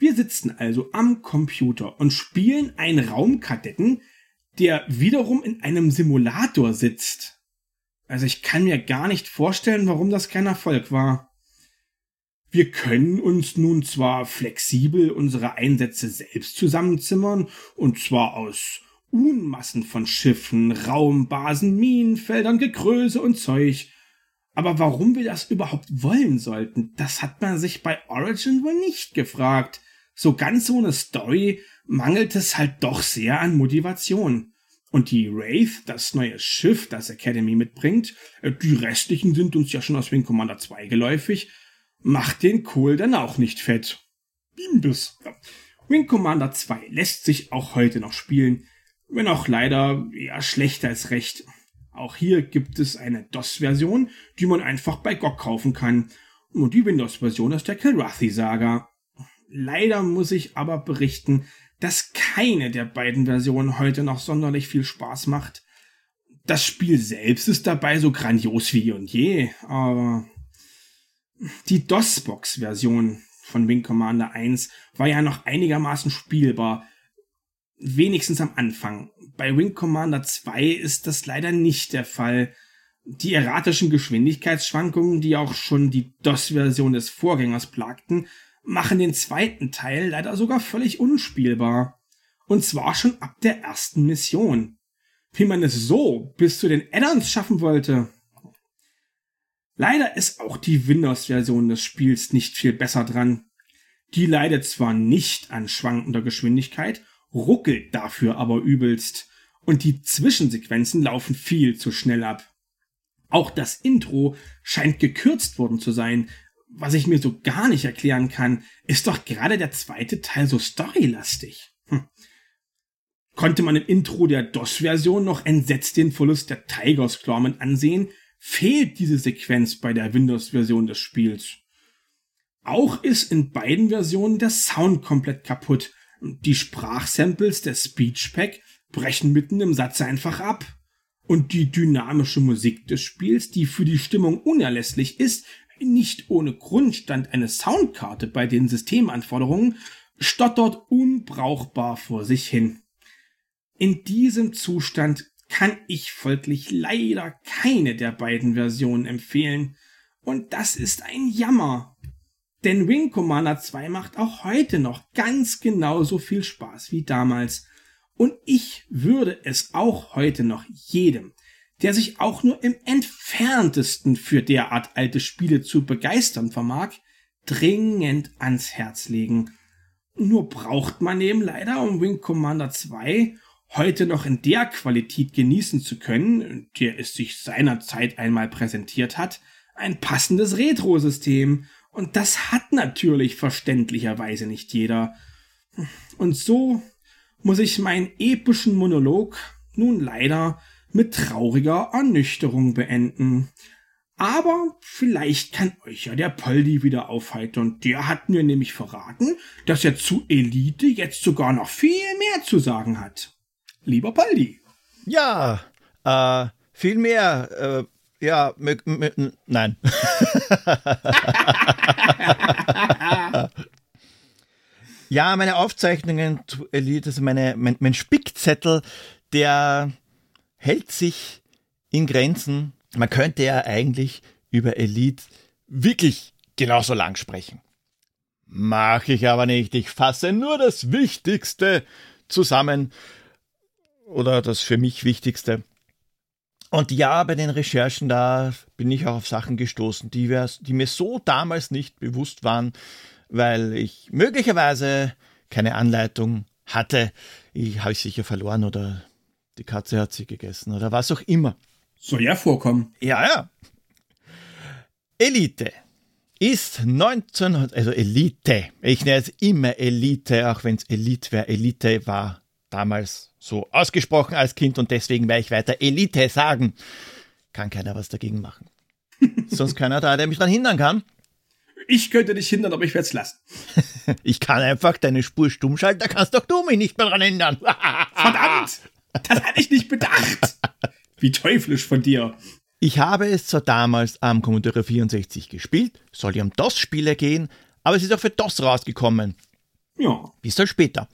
Wir sitzen also am Computer und spielen einen Raumkadetten, der wiederum in einem Simulator sitzt. Also ich kann mir gar nicht vorstellen, warum das kein Erfolg war. Wir können uns nun zwar flexibel unsere Einsätze selbst zusammenzimmern, und zwar aus Unmassen von Schiffen, Raumbasen, Minenfeldern, Gekröse und Zeug. Aber warum wir das überhaupt wollen sollten, das hat man sich bei Origin wohl nicht gefragt so ganz ohne Story mangelt es halt doch sehr an Motivation. Und die Wraith, das neue Schiff, das Academy mitbringt, äh, die restlichen sind uns ja schon aus Wing Commander 2 geläufig, macht den Kohl dann auch nicht fett. Bimbus. Wing Commander 2 lässt sich auch heute noch spielen, wenn auch leider eher schlechter als recht. Auch hier gibt es eine DOS-Version, die man einfach bei GOG kaufen kann. Und die Windows-Version ist der Kilrathi-Saga. Leider muss ich aber berichten, dass keine der beiden Versionen heute noch sonderlich viel Spaß macht. Das Spiel selbst ist dabei so grandios wie und je, aber die DOS-Box-Version von Wing Commander 1 war ja noch einigermaßen spielbar, wenigstens am Anfang. Bei Wing Commander 2 ist das leider nicht der Fall. Die erratischen Geschwindigkeitsschwankungen, die auch schon die DOS-Version des Vorgängers plagten, machen den zweiten Teil leider sogar völlig unspielbar. Und zwar schon ab der ersten Mission. Wie man es so bis zu den Addons schaffen wollte. Leider ist auch die Windows-Version des Spiels nicht viel besser dran. Die leidet zwar nicht an schwankender Geschwindigkeit, ruckelt dafür aber übelst. Und die Zwischensequenzen laufen viel zu schnell ab. Auch das Intro scheint gekürzt worden zu sein, was ich mir so gar nicht erklären kann, ist doch gerade der zweite Teil so storylastig. Hm. Konnte man im Intro der DOS-Version noch entsetzt den Verlust der Tigers mit ansehen, fehlt diese Sequenz bei der Windows-Version des Spiels. Auch ist in beiden Versionen der Sound komplett kaputt. Die Sprachsamples der Speech Pack brechen mitten im Satz einfach ab. Und die dynamische Musik des Spiels, die für die Stimmung unerlässlich ist, nicht ohne Grund stand eine Soundkarte bei den Systemanforderungen, stottert unbrauchbar vor sich hin. In diesem Zustand kann ich folglich leider keine der beiden Versionen empfehlen. Und das ist ein Jammer. Denn Wing Commander 2 macht auch heute noch ganz genauso viel Spaß wie damals. Und ich würde es auch heute noch jedem, der sich auch nur im entferntesten für derart alte Spiele zu begeistern vermag, dringend ans Herz legen. Nur braucht man eben leider, um Wing Commander 2 heute noch in der Qualität genießen zu können, der es sich seinerzeit einmal präsentiert hat, ein passendes Retro-System. Und das hat natürlich verständlicherweise nicht jeder. Und so muss ich meinen epischen Monolog nun leider mit trauriger Ernüchterung beenden. Aber vielleicht kann euch ja der Poldi wieder aufhalten. Der hat mir nämlich verraten, dass er zu Elite jetzt sogar noch viel mehr zu sagen hat. Lieber Poldi. Ja, äh, viel mehr. Äh, ja, nein. ja, meine Aufzeichnungen zu Elite, also meine, mein, mein Spickzettel, der hält sich in Grenzen. Man könnte ja eigentlich über Elite wirklich genauso lang sprechen. Mache ich aber nicht. Ich fasse nur das Wichtigste zusammen oder das für mich Wichtigste. Und ja, bei den Recherchen da bin ich auch auf Sachen gestoßen, die, die mir so damals nicht bewusst waren, weil ich möglicherweise keine Anleitung hatte. Ich habe ich sicher verloren oder die Katze hat sie gegessen oder was auch immer. Soll ja vorkommen. Ja, ja. Elite ist 19, also Elite, ich nenne es immer Elite, auch wenn es Elite wäre. Elite war damals so ausgesprochen als Kind und deswegen werde ich weiter Elite sagen. Kann keiner was dagegen machen. Sonst keiner da, der mich daran hindern kann. Ich könnte dich hindern, aber ich werde es lassen. ich kann einfach deine Spur stumm schalten, da kannst doch du mich nicht mehr daran hindern. Verdammt! Das hatte ich nicht bedacht. Wie teuflisch von dir. Ich habe es zwar damals am Commodore 64 gespielt, soll ja um DOS-Spiele gehen, aber es ist auch für DOS rausgekommen. Ja. Bis dann später.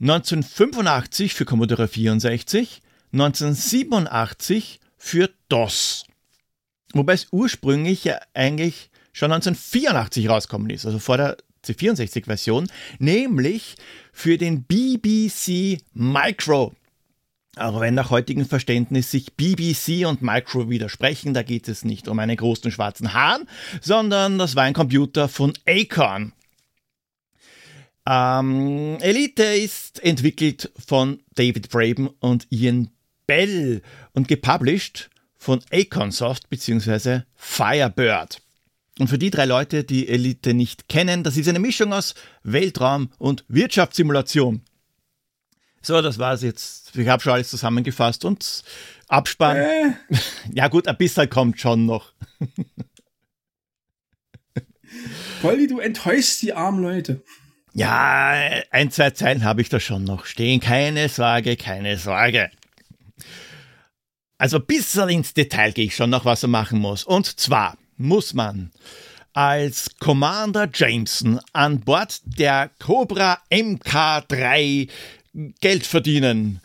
1985 für Commodore 64, 1987 für DOS. Wobei es ursprünglich ja eigentlich schon 1984 rausgekommen ist, also vor der C64-Version, nämlich für den BBC Micro. Auch wenn nach heutigem Verständnis sich BBC und Micro widersprechen, da geht es nicht um einen großen schwarzen Hahn, sondern das war ein Computer von Acorn. Ähm, Elite ist entwickelt von David Braben und Ian Bell und gepublished von Acornsoft bzw. Firebird. Und für die drei Leute, die Elite nicht kennen, das ist eine Mischung aus Weltraum und Wirtschaftssimulation. So, das war's jetzt. Ich habe schon alles zusammengefasst und Abspann. Äh. Ja gut, ein bisschen kommt schon noch. Polly, du enttäuschst die armen Leute. Ja, ein, zwei Zeilen habe ich da schon noch stehen. Keine Sorge, keine Sorge. Also ein bisschen ins Detail gehe ich schon noch, was er machen muss. Und zwar muss man als Commander Jameson an Bord der Cobra MK3 Geld verdienen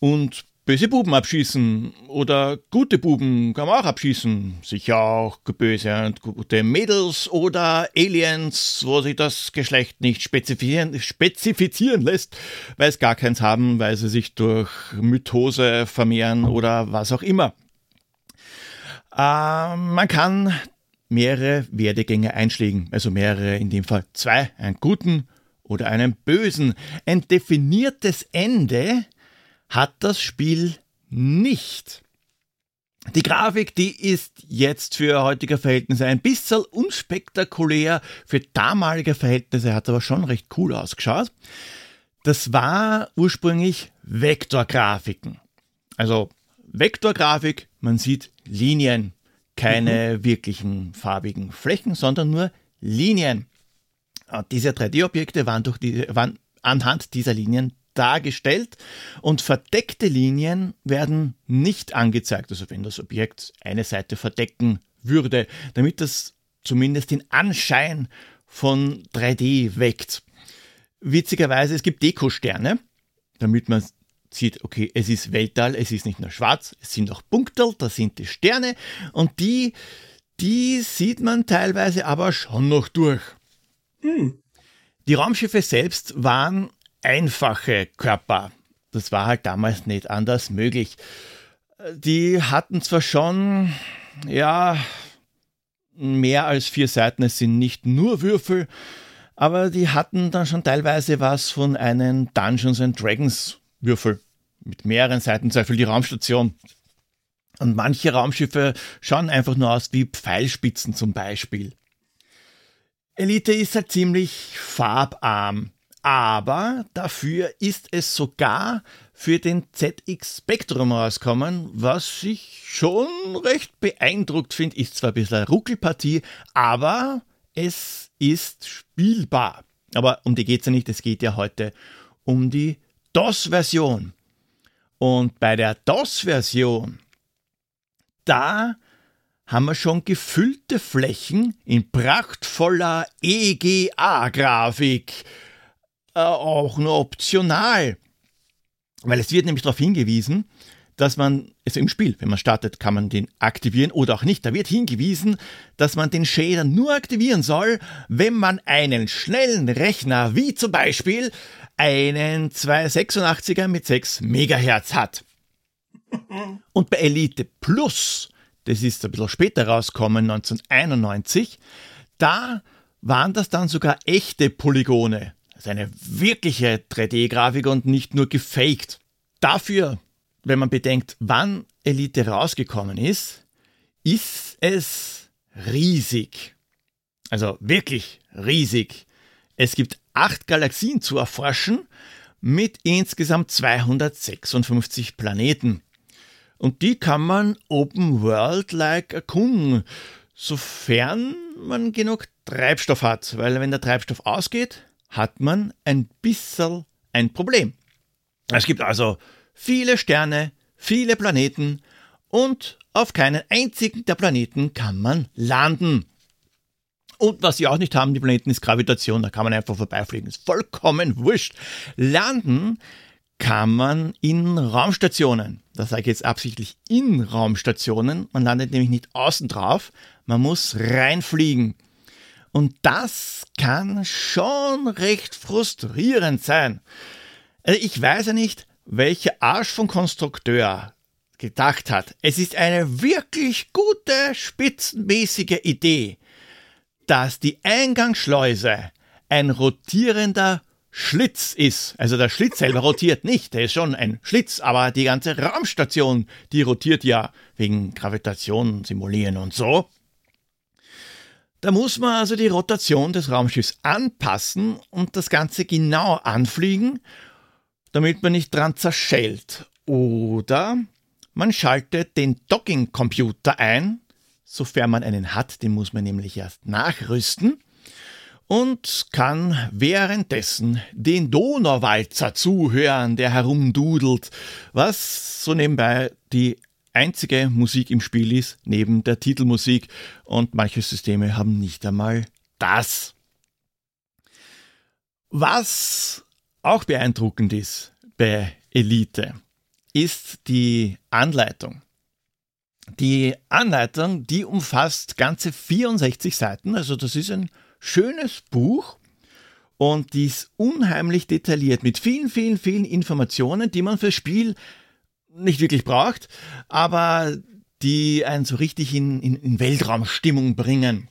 und böse Buben abschießen oder gute Buben kann man auch abschießen. Sicher auch böse und gute Mädels oder Aliens, wo sich das Geschlecht nicht spezifizieren, spezifizieren lässt, weil es gar keins haben, weil sie sich durch Mythose vermehren oder was auch immer. Äh, man kann mehrere Werdegänge einschlägen, also mehrere, in dem Fall zwei, einen guten oder einen bösen. Ein definiertes Ende hat das Spiel nicht. Die Grafik, die ist jetzt für heutige Verhältnisse ein bisschen unspektakulär. Für damalige Verhältnisse hat aber schon recht cool ausgeschaut. Das war ursprünglich Vektorgrafiken. Also Vektorgrafik, man sieht Linien, keine mhm. wirklichen farbigen Flächen, sondern nur Linien. Und diese 3D-Objekte waren, die, waren anhand dieser Linien dargestellt und verdeckte Linien werden nicht angezeigt, also wenn das Objekt eine Seite verdecken würde, damit das zumindest den Anschein von 3D weckt. Witzigerweise, es gibt Dekosterne, damit man sieht, okay, es ist Weltall, es ist nicht nur schwarz, es sind auch Punkte, da sind die Sterne und die, die sieht man teilweise aber schon noch durch. Hm. Die Raumschiffe selbst waren einfache Körper. Das war halt damals nicht anders möglich. Die hatten zwar schon, ja, mehr als vier Seiten, es sind nicht nur Würfel, aber die hatten dann schon teilweise was von einem Dungeons and Dragons Würfel mit mehreren Seiten, zum Beispiel die Raumstation. Und manche Raumschiffe schauen einfach nur aus wie Pfeilspitzen zum Beispiel. Elite ist halt ziemlich farbarm, aber dafür ist es sogar für den ZX Spectrum rauskommen, was ich schon recht beeindruckt finde. Ist zwar ein bisschen eine Ruckelpartie, aber es ist spielbar. Aber um die geht es ja nicht, es geht ja heute um die DOS-Version. Und bei der DOS-Version, da haben wir schon gefüllte Flächen in prachtvoller EGA-Grafik. Äh, auch nur optional. Weil es wird nämlich darauf hingewiesen, dass man, also im Spiel, wenn man startet, kann man den aktivieren oder auch nicht. Da wird hingewiesen, dass man den Shader nur aktivieren soll, wenn man einen schnellen Rechner, wie zum Beispiel einen 286er mit 6 MHz hat. Und bei Elite Plus, das ist ein bisschen später rausgekommen, 1991, da waren das dann sogar echte Polygone. Also eine wirkliche 3D-Grafik und nicht nur gefaked. Dafür, wenn man bedenkt, wann Elite rausgekommen ist, ist es riesig. Also wirklich riesig. Es gibt acht Galaxien zu erforschen mit insgesamt 256 Planeten. Und die kann man Open World-like erkunden, sofern man genug Treibstoff hat, weil wenn der Treibstoff ausgeht, hat man ein bisschen ein Problem. Es gibt also viele Sterne, viele Planeten und auf keinen einzigen der Planeten kann man landen. Und was sie auch nicht haben, die Planeten, ist Gravitation. Da kann man einfach vorbeifliegen. Ist vollkommen wurscht. Landen kann man in Raumstationen. Das sage ich jetzt absichtlich in Raumstationen. Man landet nämlich nicht außen drauf. Man muss reinfliegen. Und das kann schon recht frustrierend sein. Also ich weiß ja nicht, welcher Arsch von Konstrukteur gedacht hat. Es ist eine wirklich gute, spitzenmäßige Idee dass die Eingangsschleuse ein rotierender Schlitz ist. Also der Schlitz selber rotiert nicht, der ist schon ein Schlitz, aber die ganze Raumstation, die rotiert ja wegen Gravitation simulieren und so. Da muss man also die Rotation des Raumschiffs anpassen und das Ganze genau anfliegen, damit man nicht dran zerschellt. Oder man schaltet den Docking-Computer ein, sofern man einen hat, den muss man nämlich erst nachrüsten und kann währenddessen den Donauwalzer zuhören, der herumdudelt, was so nebenbei die einzige Musik im Spiel ist, neben der Titelmusik, und manche Systeme haben nicht einmal das. Was auch beeindruckend ist bei Elite, ist die Anleitung. Die Anleitung, die umfasst ganze 64 Seiten, also das ist ein schönes Buch und die ist unheimlich detailliert mit vielen, vielen, vielen Informationen, die man fürs Spiel nicht wirklich braucht, aber die einen so richtig in, in, in Weltraumstimmung bringen.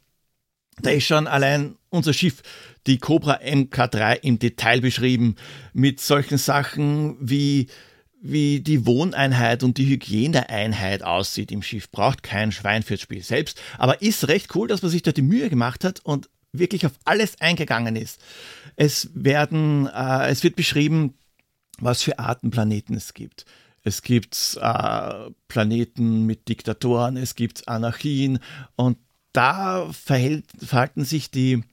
Da ist schon allein unser Schiff, die Cobra MK3, im Detail beschrieben, mit solchen Sachen wie wie die Wohneinheit und die Hygieneeinheit aussieht im Schiff. Braucht kein Schwein fürs Spiel selbst, aber ist recht cool, dass man sich da die Mühe gemacht hat und wirklich auf alles eingegangen ist. Es werden, äh, es wird beschrieben, was für Arten Planeten es gibt. Es gibt äh, Planeten mit Diktatoren, es gibt Anarchien und da verhält, verhalten sich die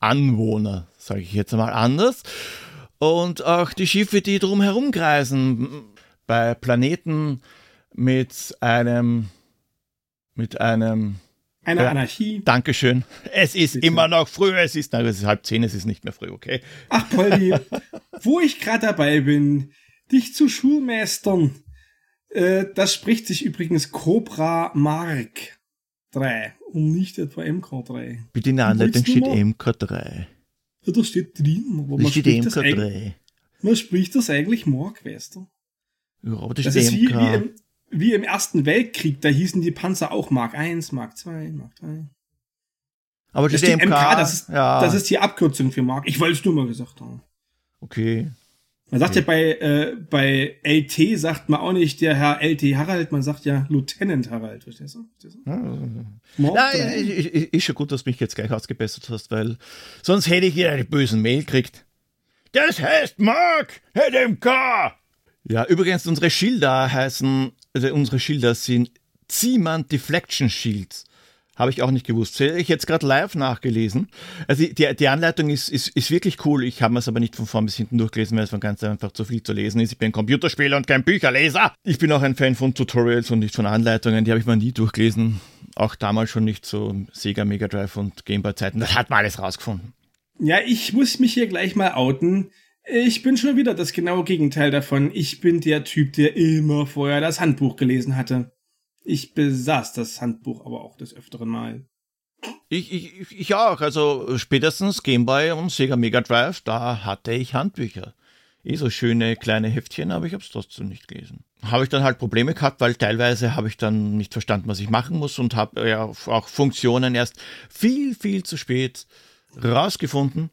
Anwohner, sage ich jetzt einmal anders. Und auch die Schiffe, die drumherum kreisen, bei Planeten mit einem, mit einem, einer ja, Anarchie. Dankeschön. Es ist Bitte. immer noch früh, es ist, es ist halb zehn, es ist nicht mehr früh, okay? Ach, Polly, wo ich gerade dabei bin, dich zu Schulmeistern, äh, das spricht sich übrigens Cobra Mark 3 und nicht etwa MK3. Bitte in der Anleitung steht MK3. Ja, da steht drin, aber man spricht, das man spricht das eigentlich Mark, weißt du? Ja, aber das, das ist wie, wie, im, wie im Ersten Weltkrieg, da hießen die Panzer auch Mark 1, Mark 2, Mark 3. Aber das DMK, MK, das ist, ja. das ist die Abkürzung für Mark. Ich wollte es nur mal gesagt haben. Okay. Man sagt ja bei, äh, bei LT sagt man auch nicht der Herr LT Harald, man sagt ja Lieutenant Harald, verstehst du? Verstehst du? Ja, ich- ich- ist schon gut, dass du mich jetzt gleich ausgebessert hast, weil sonst hätte ich hier eine bösen Mail gekriegt. Das heißt Mark, HMK. Ja, übrigens, unsere Schilder heißen, also unsere Schilder sind Ziemann Deflection Shields. Habe ich auch nicht gewusst. Habe ich jetzt gerade live nachgelesen. Also die, die, Anleitung ist, ist, ist wirklich cool. Ich habe es aber nicht von vorn bis hinten durchgelesen, weil es von ganz einfach zu viel zu lesen ist. Ich bin Computerspieler und kein Bücherleser. Ich bin auch ein Fan von Tutorials und nicht von Anleitungen. Die habe ich mir nie durchgelesen. Auch damals schon nicht so Sega Mega Drive und Game Boy Zeiten. Das hat man alles rausgefunden. Ja, ich muss mich hier gleich mal outen. Ich bin schon wieder das genaue Gegenteil davon. Ich bin der Typ, der immer vorher das Handbuch gelesen hatte. Ich besaß das Handbuch aber auch des öfteren Mal. Ich, ich, ich auch. Also spätestens Game Boy und Sega Mega Drive, da hatte ich Handbücher. Eh so schöne kleine Heftchen, aber ich habe es trotzdem nicht gelesen. Habe ich dann halt Probleme gehabt, weil teilweise habe ich dann nicht verstanden, was ich machen muss und habe ja auch Funktionen erst viel, viel zu spät rausgefunden.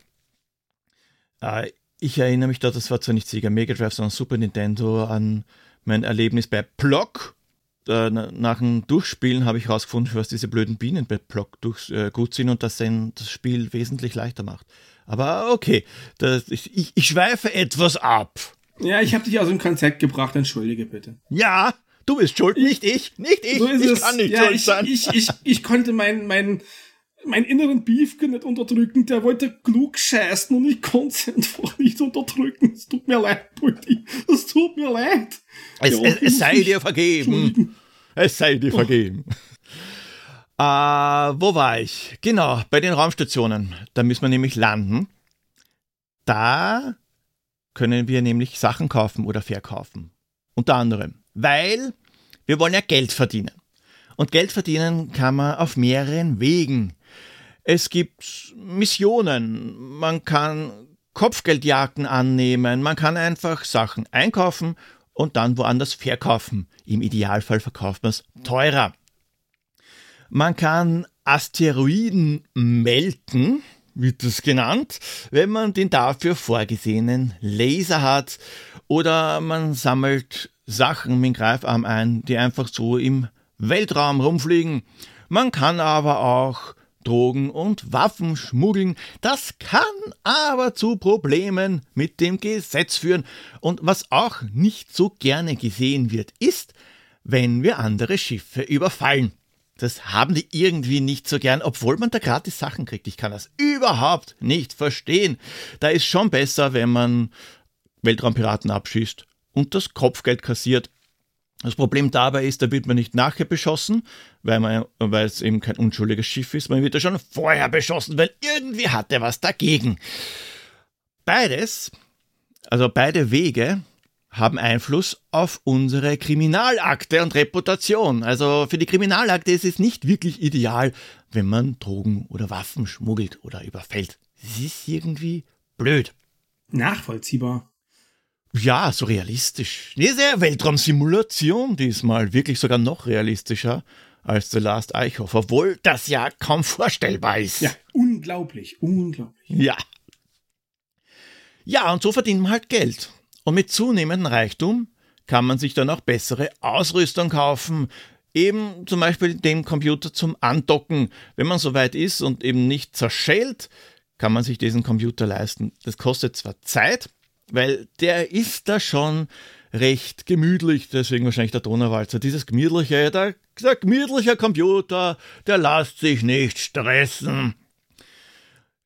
Äh, ich erinnere mich da, das war zwar nicht Sega Mega Drive, sondern Super Nintendo, an mein Erlebnis bei Block. Äh, na- nach dem Durchspielen habe ich herausgefunden, was diese blöden Bienen bei Block durch, äh, gut sind und das dann das Spiel wesentlich leichter macht. Aber okay, das, ich, ich, ich schweife etwas ab. Ja, ich habe dich aus dem Konzept gebracht, entschuldige bitte. Ja, du bist schuld, nicht ich, nicht ich. So ist ich es. kann nicht ja, schuld ich, sein. Ich, ich, ich konnte meinen mein, mein inneren Beefke nicht unterdrücken. Der wollte klug scheißen und ich konnte es einfach nicht unterdrücken. Es tut mir leid, Bulli. Es tut mir leid. Es, Ja, es, es sei dir vergeben. Es sei dir vergeben. Äh, wo war ich? Genau, bei den Raumstationen. Da müssen wir nämlich landen. Da können wir nämlich Sachen kaufen oder verkaufen. Unter anderem. Weil wir wollen ja Geld verdienen. Und Geld verdienen kann man auf mehreren Wegen. Es gibt Missionen, man kann Kopfgeldjagden annehmen, man kann einfach Sachen einkaufen und dann woanders verkaufen. Im Idealfall verkauft man es teurer. Man kann Asteroiden melken, wird das genannt, wenn man den dafür vorgesehenen Laser hat. Oder man sammelt Sachen mit dem Greifarm ein, die einfach so im Weltraum rumfliegen. Man kann aber auch Drogen und Waffen schmuggeln. Das kann aber zu Problemen mit dem Gesetz führen. Und was auch nicht so gerne gesehen wird, ist, wenn wir andere Schiffe überfallen. Das haben die irgendwie nicht so gern, obwohl man da gratis Sachen kriegt. Ich kann das überhaupt nicht verstehen. Da ist schon besser, wenn man Weltraumpiraten abschießt und das Kopfgeld kassiert. Das Problem dabei ist, da wird man nicht nachher beschossen, weil, man, weil es eben kein unschuldiges Schiff ist. Man wird ja schon vorher beschossen, weil irgendwie hat er was dagegen. Beides, also beide Wege, haben Einfluss auf unsere Kriminalakte und Reputation. Also für die Kriminalakte ist es nicht wirklich ideal, wenn man Drogen oder Waffen schmuggelt oder überfällt. Es ist irgendwie blöd. Nachvollziehbar. Ja, so realistisch. Diese Weltraumsimulation diesmal wirklich sogar noch realistischer als The Last Eichhoff, obwohl das ja kaum vorstellbar ist. Ja, unglaublich, unglaublich. Ja. Ja, und so verdient man halt Geld. Und mit zunehmendem Reichtum kann man sich dann auch bessere Ausrüstung kaufen. Eben zum Beispiel den Computer zum Andocken. Wenn man soweit ist und eben nicht zerschellt, kann man sich diesen Computer leisten. Das kostet zwar Zeit, weil der ist da schon recht gemütlich, deswegen wahrscheinlich der Donauwalzer. Dieses gemütliche, der, der gemütliche Computer, der lässt sich nicht stressen.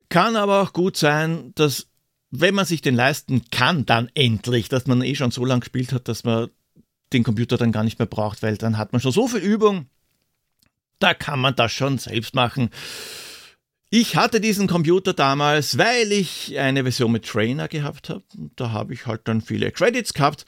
Kann aber auch gut sein, dass wenn man sich den leisten kann, dann endlich, dass man eh schon so lange gespielt hat, dass man den Computer dann gar nicht mehr braucht, weil dann hat man schon so viel Übung, da kann man das schon selbst machen. Ich hatte diesen Computer damals, weil ich eine Version mit Trainer gehabt habe. Da habe ich halt dann viele Credits gehabt.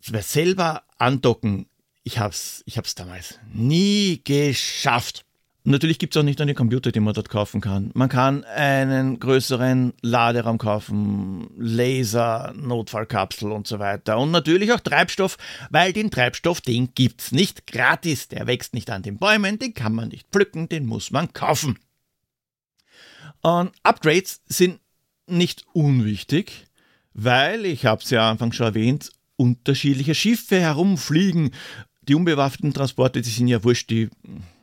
Selber andocken, ich habe es ich hab's damals nie geschafft. Natürlich gibt es auch nicht nur die Computer, die man dort kaufen kann. Man kann einen größeren Laderaum kaufen, Laser, Notfallkapsel und so weiter. Und natürlich auch Treibstoff, weil den Treibstoff, den gibt's nicht gratis. Der wächst nicht an den Bäumen, den kann man nicht pflücken, den muss man kaufen. Und Upgrades sind nicht unwichtig, weil, ich habe es ja anfangs schon erwähnt, unterschiedliche Schiffe herumfliegen. Die unbewaffneten Transporte, die sind ja wurscht, die,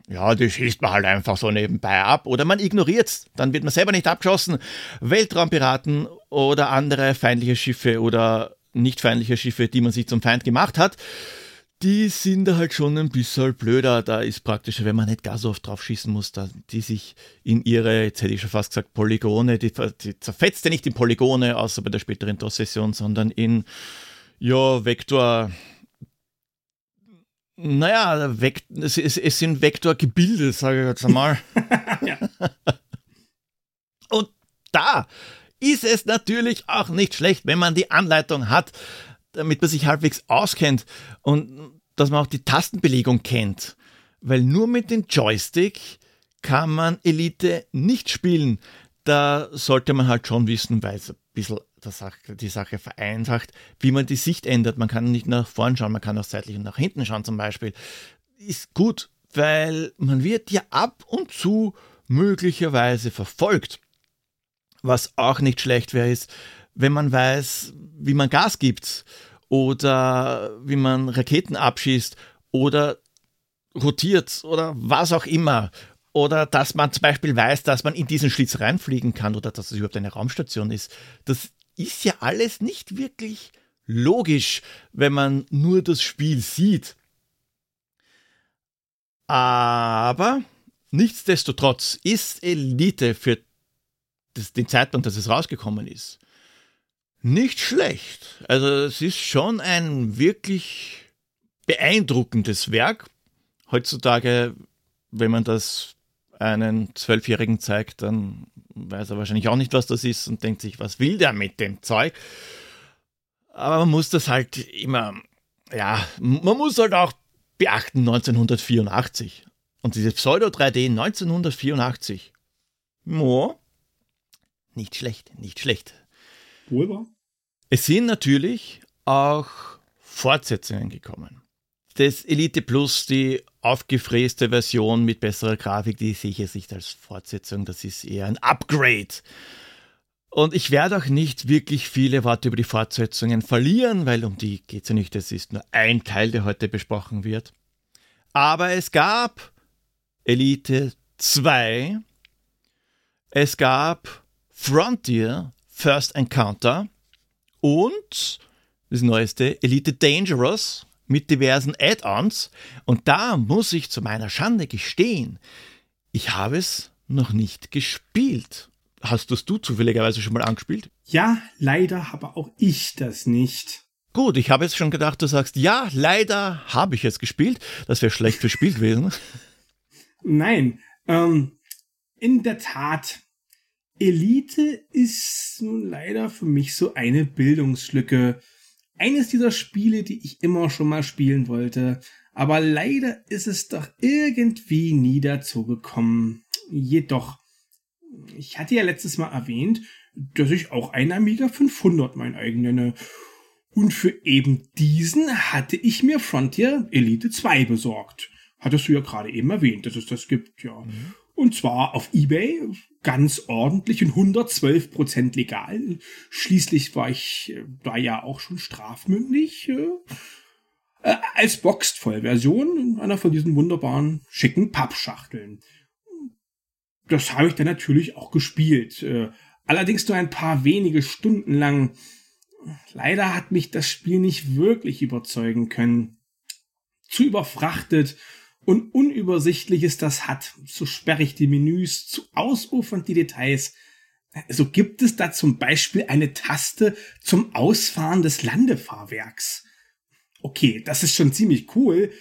ja, die schießt man halt einfach so nebenbei ab oder man ignoriert es. Dann wird man selber nicht abgeschossen. Weltraumpiraten oder andere feindliche Schiffe oder nicht feindliche Schiffe, die man sich zum Feind gemacht hat, die sind da halt schon ein bisschen blöder. Da ist praktisch, wenn man nicht gar so oft drauf schießen muss, da, die sich in ihre, jetzt hätte ich schon fast gesagt, Polygone, die, die zerfetzt ja nicht in Polygone, außer bei der späteren DOS-Session, sondern in, ja, Vektor, naja, Vekt, es, es, es sind Vektorgebilde, sage ich jetzt einmal. Und da ist es natürlich auch nicht schlecht, wenn man die Anleitung hat, damit man sich halbwegs auskennt und dass man auch die Tastenbelegung kennt. Weil nur mit dem Joystick kann man Elite nicht spielen. Da sollte man halt schon wissen, weil es ein bisschen die Sache vereinfacht, wie man die Sicht ändert. Man kann nicht nach vorn schauen, man kann auch seitlich und nach hinten schauen zum Beispiel. Ist gut, weil man wird ja ab und zu möglicherweise verfolgt. Was auch nicht schlecht wäre, ist, wenn man weiß, wie man Gas gibt oder wie man Raketen abschießt oder rotiert oder was auch immer. Oder dass man zum Beispiel weiß, dass man in diesen Schlitz reinfliegen kann oder dass es überhaupt eine Raumstation ist. Das ist ja alles nicht wirklich logisch, wenn man nur das Spiel sieht. Aber nichtsdestotrotz ist Elite für das, den Zeitpunkt, dass es rausgekommen ist, nicht schlecht. Also es ist schon ein wirklich beeindruckendes Werk. Heutzutage, wenn man das einen Zwölfjährigen zeigt, dann weiß er wahrscheinlich auch nicht, was das ist und denkt sich, was will der mit dem Zeug? Aber man muss das halt immer, ja, man muss halt auch beachten 1984. Und diese Pseudo 3D 1984. Mo, nicht schlecht, nicht schlecht. Wahr. Es sind natürlich auch Fortsetzungen gekommen. Das Elite Plus, die aufgefräste Version mit besserer Grafik, die sehe ich jetzt nicht als Fortsetzung, das ist eher ein Upgrade. Und ich werde auch nicht wirklich viele Worte über die Fortsetzungen verlieren, weil um die geht es ja nicht, das ist nur ein Teil, der heute besprochen wird. Aber es gab Elite 2, es gab Frontier First Encounter und das neueste Elite Dangerous mit diversen Add-ons. Und da muss ich zu meiner Schande gestehen, ich habe es noch nicht gespielt. Hast das du zufälligerweise schon mal angespielt? Ja, leider habe auch ich das nicht. Gut, ich habe jetzt schon gedacht, du sagst, ja, leider habe ich es gespielt. Das wäre schlecht für Spiel gewesen. Nein, ähm, in der Tat Elite ist nun leider für mich so eine Bildungslücke. Eines dieser Spiele, die ich immer schon mal spielen wollte, aber leider ist es doch irgendwie nie dazu gekommen. Jedoch, ich hatte ja letztes Mal erwähnt, dass ich auch einen Amiga 500 mein eigen nenne. Und für eben diesen hatte ich mir Frontier Elite 2 besorgt. Hattest du ja gerade eben erwähnt, dass es das gibt, ja. Mhm. Und zwar auf eBay, ganz ordentlich und 112 Prozent legal. Schließlich war ich äh, da ja auch schon strafmündig. Äh, äh, als Boxed-Vollversion in einer von diesen wunderbaren, schicken Pappschachteln. Das habe ich dann natürlich auch gespielt. Äh, allerdings nur ein paar wenige Stunden lang. Leider hat mich das Spiel nicht wirklich überzeugen können. Zu überfrachtet und Unübersichtliches das hat. So sperrig die Menüs, zu ausufernd die Details. So gibt es da zum Beispiel eine Taste zum Ausfahren des Landefahrwerks. Okay, das ist schon ziemlich cool,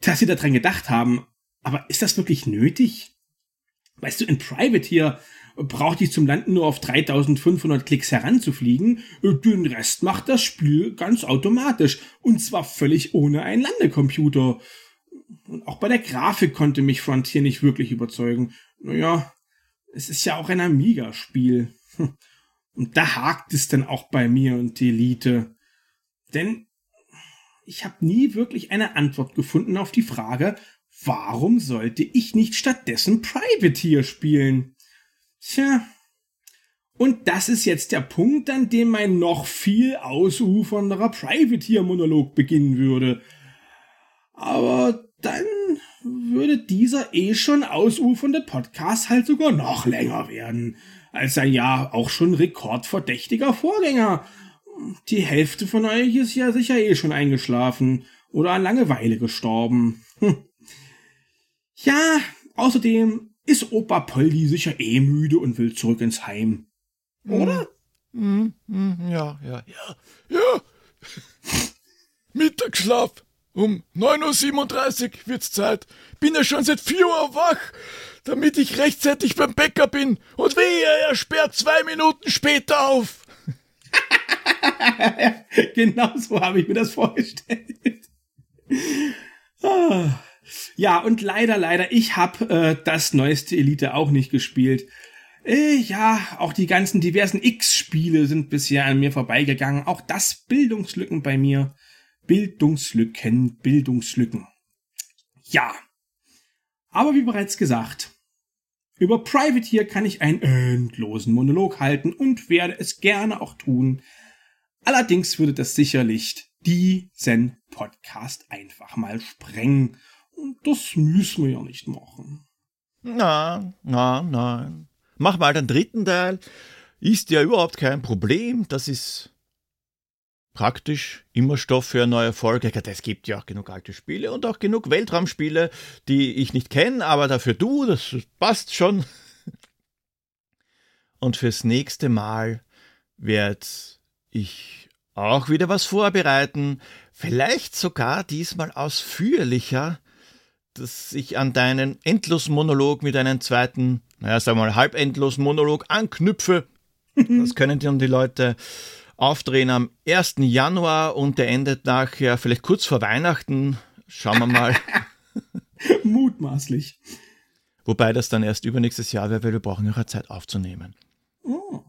dass sie daran gedacht haben. Aber ist das wirklich nötig? Weißt du, in Private hier brauchte ich zum Landen nur auf 3500 Klicks heranzufliegen. Den Rest macht das Spiel ganz automatisch. Und zwar völlig ohne einen Landecomputer. Und auch bei der Grafik konnte mich Frontier nicht wirklich überzeugen. Naja, es ist ja auch ein Amiga-Spiel. Und da hakt es dann auch bei mir und die Elite. Denn ich habe nie wirklich eine Antwort gefunden auf die Frage, warum sollte ich nicht stattdessen Privateer spielen? Tja, Und das ist jetzt der Punkt, an dem mein noch viel ausufernderer Privateer-Monolog beginnen würde. Aber dann würde dieser eh schon ausufernde Podcast halt sogar noch länger werden als ein ja auch schon rekordverdächtiger Vorgänger. Die Hälfte von euch ist ja sicher eh schon eingeschlafen oder an Langeweile gestorben. Hm. Ja, außerdem ist Opa Poldi sicher eh müde und will zurück ins Heim. Oder? Mm, mm, ja, ja, ja. Ja. Mittagsschlaf. Um 9.37 Uhr wird's Zeit. Bin ja schon seit 4 Uhr wach, damit ich rechtzeitig beim Bäcker bin. Und wehe, er sperrt zwei Minuten später auf. genau so habe ich mir das vorgestellt. Ah. Ja, und leider, leider, ich habe äh, das neueste Elite auch nicht gespielt. Äh, ja, auch die ganzen diversen X-Spiele sind bisher an mir vorbeigegangen. Auch das Bildungslücken bei mir. Bildungslücken, Bildungslücken. Ja. Aber wie bereits gesagt, über Privateer kann ich einen endlosen Monolog halten und werde es gerne auch tun. Allerdings würde das sicherlich diesen Podcast einfach mal sprengen. Und das müssen wir ja nicht machen. Na, na, nein mach mal den dritten Teil. Ist ja überhaupt kein Problem. Das ist praktisch immer Stoff für eine neue Folge. Es gibt ja auch genug alte Spiele und auch genug Weltraumspiele, die ich nicht kenne, aber dafür du, das passt schon. Und fürs nächste Mal werde ich auch wieder was vorbereiten. Vielleicht sogar diesmal ausführlicher, dass ich an deinen Endlosmonolog mit einem zweiten naja, sagen wir mal, halbendlosen Monolog anknüpfe. Das können dann die Leute aufdrehen am 1. Januar und der endet nachher vielleicht kurz vor Weihnachten. Schauen wir mal. Mutmaßlich. Wobei das dann erst übernächstes Jahr wäre, weil wir brauchen ja Zeit aufzunehmen. Oh.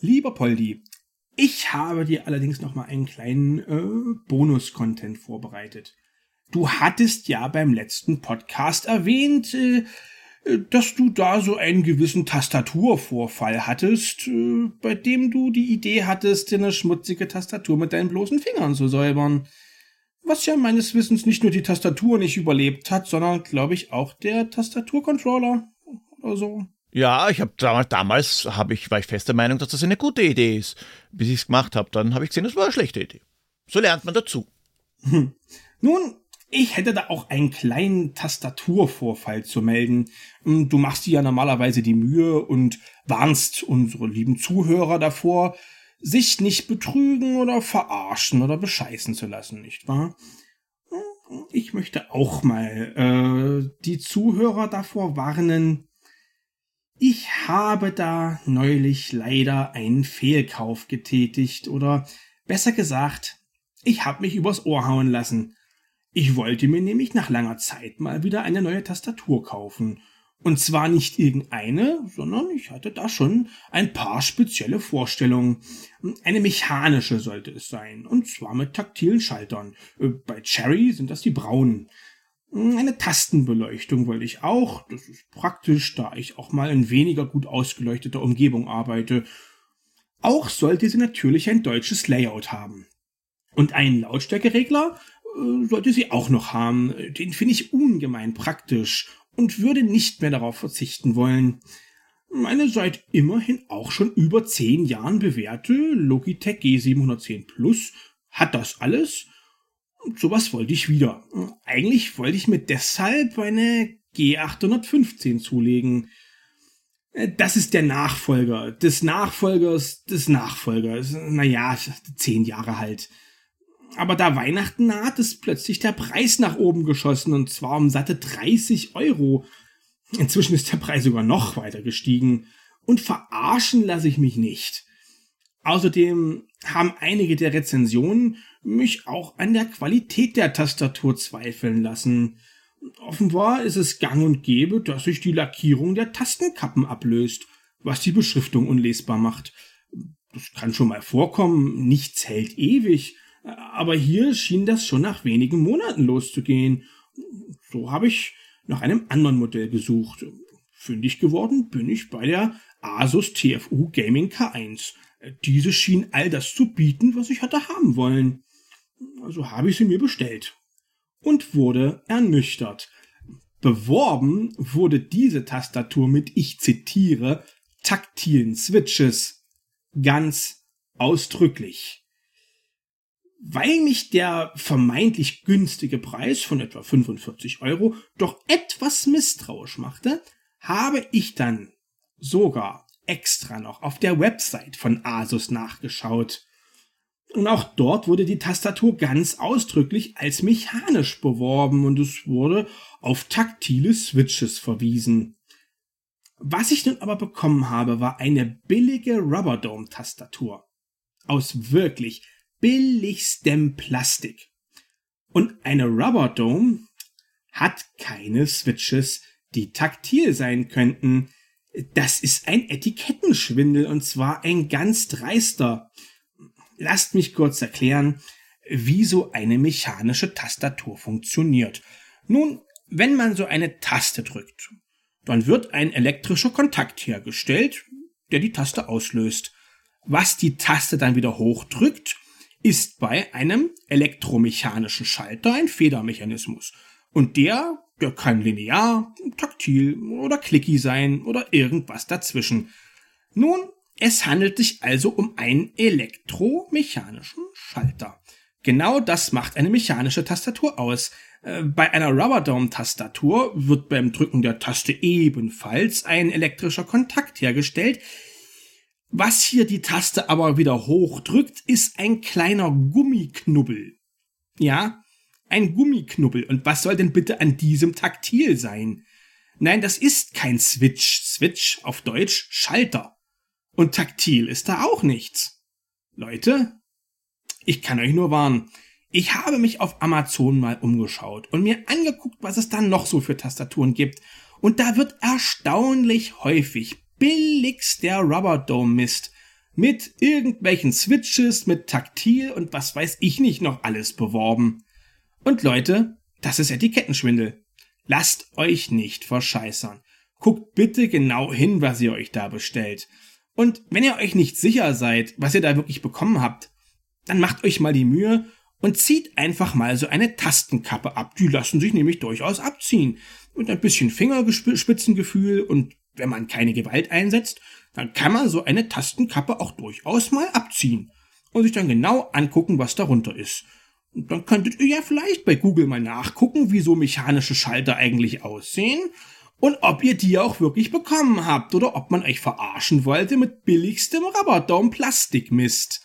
Lieber Poldi, ich habe dir allerdings noch mal einen kleinen äh, Bonus-Content vorbereitet. Du hattest ja beim letzten Podcast erwähnt, äh, äh, dass du da so einen gewissen Tastaturvorfall hattest, äh, bei dem du die Idee hattest, dir eine schmutzige Tastatur mit deinen bloßen Fingern zu säubern. Was ja meines Wissens nicht nur die Tastatur nicht überlebt hat, sondern, glaube ich, auch der Tastaturcontroller oder so. Ja, ich habe damals, damals hab ich, war ich fest der Meinung, dass das eine gute Idee ist. Bis ich es gemacht habe, dann habe ich gesehen, das war eine schlechte Idee. So lernt man dazu. Hm. Nun, ich hätte da auch einen kleinen Tastaturvorfall zu melden. Hm, du machst dir ja normalerweise die Mühe und warnst unsere lieben Zuhörer davor, sich nicht betrügen oder verarschen oder bescheißen zu lassen, nicht wahr? Hm, ich möchte auch mal äh, die Zuhörer davor warnen. Ich habe da neulich leider einen Fehlkauf getätigt oder besser gesagt, ich habe mich übers Ohr hauen lassen. Ich wollte mir nämlich nach langer Zeit mal wieder eine neue Tastatur kaufen. Und zwar nicht irgendeine, sondern ich hatte da schon ein paar spezielle Vorstellungen. Eine mechanische sollte es sein, und zwar mit taktilen Schaltern. Äh, bei Cherry sind das die braunen. Eine Tastenbeleuchtung wollte ich auch. Das ist praktisch, da ich auch mal in weniger gut ausgeleuchteter Umgebung arbeite. Auch sollte sie natürlich ein deutsches Layout haben. Und einen Lautstärkeregler sollte sie auch noch haben. Den finde ich ungemein praktisch und würde nicht mehr darauf verzichten wollen. Meine seit immerhin auch schon über zehn Jahren bewährte Logitech G710 Plus hat das alles. Und sowas wollte ich wieder. Eigentlich wollte ich mir deshalb eine G815 zulegen. Das ist der Nachfolger des Nachfolgers des Nachfolgers. Naja, zehn Jahre halt. Aber da Weihnachten naht, ist plötzlich der Preis nach oben geschossen und zwar um satte 30 Euro. Inzwischen ist der Preis sogar noch weiter gestiegen. Und verarschen lasse ich mich nicht. Außerdem haben einige der Rezensionen mich auch an der Qualität der Tastatur zweifeln lassen. Offenbar ist es gang und gäbe, dass sich die Lackierung der Tastenkappen ablöst, was die Beschriftung unlesbar macht. Das kann schon mal vorkommen, nichts hält ewig, aber hier schien das schon nach wenigen Monaten loszugehen. So habe ich nach einem anderen Modell gesucht. Fündig geworden bin ich bei der Asus TFU Gaming K1. Diese schien all das zu bieten, was ich hatte haben wollen. Also habe ich sie mir bestellt. Und wurde ernüchtert. Beworben wurde diese Tastatur mit, ich zitiere, taktilen Switches. Ganz ausdrücklich. Weil mich der vermeintlich günstige Preis von etwa 45 Euro doch etwas misstrauisch machte, habe ich dann sogar extra noch auf der Website von Asus nachgeschaut. Und auch dort wurde die Tastatur ganz ausdrücklich als mechanisch beworben und es wurde auf taktile Switches verwiesen. Was ich nun aber bekommen habe, war eine billige Rubberdome-Tastatur. Aus wirklich billigstem Plastik. Und eine Rubberdome hat keine Switches, die taktil sein könnten. Das ist ein Etikettenschwindel und zwar ein ganz dreister. Lasst mich kurz erklären, wie so eine mechanische Tastatur funktioniert. Nun, wenn man so eine Taste drückt, dann wird ein elektrischer Kontakt hergestellt, der die Taste auslöst. Was die Taste dann wieder hochdrückt, ist bei einem elektromechanischen Schalter ein Federmechanismus. Und der, der kann linear, taktil oder clicky sein oder irgendwas dazwischen. Nun, es handelt sich also um einen elektromechanischen Schalter. Genau das macht eine mechanische Tastatur aus. Äh, bei einer Rubberdome-Tastatur wird beim Drücken der Taste ebenfalls ein elektrischer Kontakt hergestellt, was hier die Taste aber wieder hochdrückt, ist ein kleiner Gummiknubbel. Ja, ein Gummiknubbel. Und was soll denn bitte an diesem taktil sein? Nein, das ist kein Switch. Switch auf Deutsch Schalter. Und taktil ist da auch nichts. Leute, ich kann euch nur warnen. Ich habe mich auf Amazon mal umgeschaut und mir angeguckt, was es da noch so für Tastaturen gibt. Und da wird erstaunlich häufig billigster Rubberdome-Mist mit irgendwelchen Switches, mit Taktil und was weiß ich nicht noch alles beworben. Und Leute, das ist Etikettenschwindel. Lasst euch nicht verscheißern. Guckt bitte genau hin, was ihr euch da bestellt. Und wenn ihr euch nicht sicher seid, was ihr da wirklich bekommen habt, dann macht euch mal die Mühe und zieht einfach mal so eine Tastenkappe ab. Die lassen sich nämlich durchaus abziehen. Mit ein bisschen Fingerspitzengefühl und wenn man keine Gewalt einsetzt, dann kann man so eine Tastenkappe auch durchaus mal abziehen und sich dann genau angucken, was darunter ist. Und dann könntet ihr ja vielleicht bei Google mal nachgucken, wie so mechanische Schalter eigentlich aussehen und ob ihr die auch wirklich bekommen habt oder ob man euch verarschen wollte mit billigstem Rubberdaum-Plastikmist,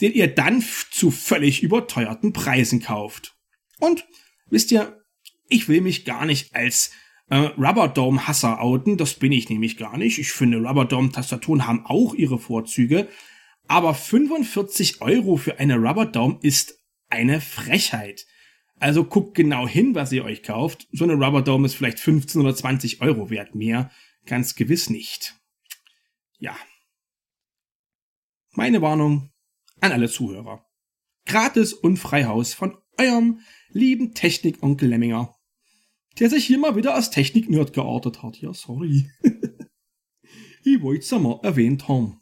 den ihr dann zu völlig überteuerten Preisen kauft. Und wisst ihr, ich will mich gar nicht als äh, Rubberdome-Hasser outen. Das bin ich nämlich gar nicht. Ich finde, Rubberdome-Tastaturen haben auch ihre Vorzüge. Aber 45 Euro für eine Rubberdome ist eine Frechheit. Also guckt genau hin, was ihr euch kauft. So eine Rubberdome ist vielleicht 15 oder 20 Euro wert mehr. Ganz gewiss nicht. Ja. Meine Warnung an alle Zuhörer. Gratis und Freihaus von eurem lieben Technik-Onkel Lemminger der sich hier mal wieder als Technik-Nerd geartet hat. Ja, sorry. ich wollte es ja mal erwähnt haben.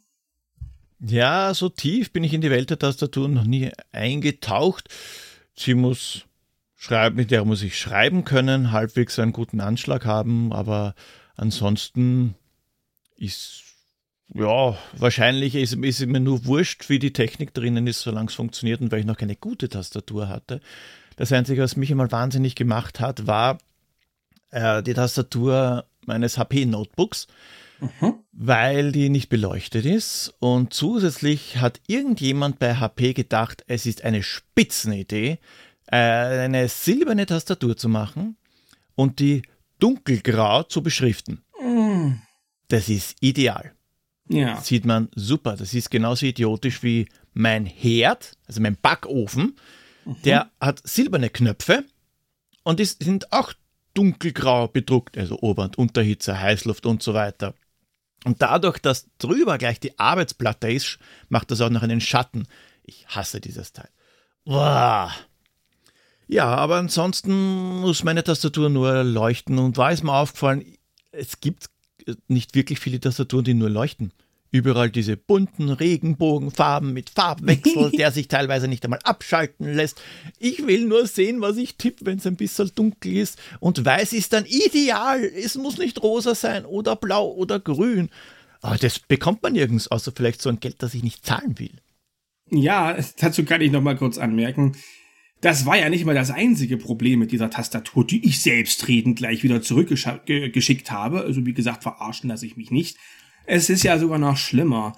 Ja, so tief bin ich in die Welt der Tastatur noch nie eingetaucht. Sie muss schreiben, mit der muss ich schreiben können, halbwegs einen guten Anschlag haben, aber ansonsten ist ja, wahrscheinlich ist, ist mir nur wurscht, wie die Technik drinnen ist, solange es funktioniert und weil ich noch keine gute Tastatur hatte. Das Einzige, was mich einmal wahnsinnig gemacht hat, war, äh, die Tastatur meines HP-Notebooks, mhm. weil die nicht beleuchtet ist. Und zusätzlich hat irgendjemand bei HP gedacht, es ist eine Spitzenidee, äh, eine silberne Tastatur zu machen und die dunkelgrau zu beschriften. Mhm. Das ist ideal. Ja. Sieht man super. Das ist genauso idiotisch wie mein Herd, also mein Backofen. Mhm. Der hat silberne Knöpfe und die sind auch dunkelgrau bedruckt, also Ober- und Unterhitze, Heißluft und so weiter. Und dadurch, dass drüber gleich die Arbeitsplatte ist, macht das auch noch einen Schatten. Ich hasse dieses Teil. Boah. Ja, aber ansonsten muss meine Tastatur nur leuchten. Und war es mir aufgefallen, es gibt nicht wirklich viele Tastaturen, die nur leuchten. Überall diese bunten Regenbogenfarben mit Farbwechsel, der sich teilweise nicht einmal abschalten lässt. Ich will nur sehen, was ich tippe, wenn es ein bisschen dunkel ist. Und weiß ist dann ideal. Es muss nicht rosa sein oder blau oder grün. Aber das bekommt man nirgends, außer vielleicht so ein Geld, das ich nicht zahlen will. Ja, dazu kann ich noch mal kurz anmerken. Das war ja nicht mal das einzige Problem mit dieser Tastatur, die ich selbstredend gleich wieder zurückgeschickt habe. Also wie gesagt, verarschen lasse ich mich nicht. Es ist ja sogar noch schlimmer.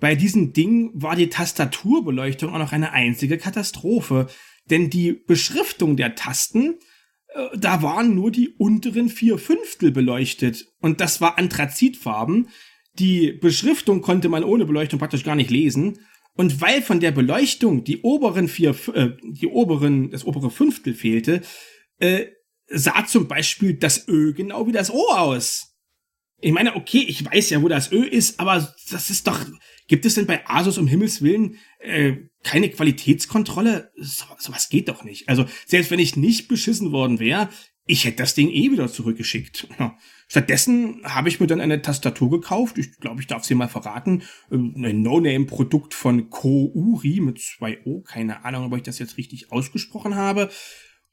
Bei diesem Ding war die Tastaturbeleuchtung auch noch eine einzige Katastrophe. Denn die Beschriftung der Tasten, äh, da waren nur die unteren vier Fünftel beleuchtet. Und das war Anthrazitfarben. Die Beschriftung konnte man ohne Beleuchtung praktisch gar nicht lesen. Und weil von der Beleuchtung die oberen vier, äh, die oberen, das obere Fünftel fehlte, äh, sah zum Beispiel das Ö genau wie das O aus. Ich meine, okay, ich weiß ja, wo das Ö ist, aber das ist doch. Gibt es denn bei Asus um Himmels Willen äh, keine Qualitätskontrolle? So, sowas geht doch nicht. Also, selbst wenn ich nicht beschissen worden wäre, ich hätte das Ding eh wieder zurückgeschickt. Stattdessen habe ich mir dann eine Tastatur gekauft. Ich glaube, ich darf sie mal verraten. Ähm, ein No-Name-Produkt von Kouri mit zwei O. Keine Ahnung, ob ich das jetzt richtig ausgesprochen habe.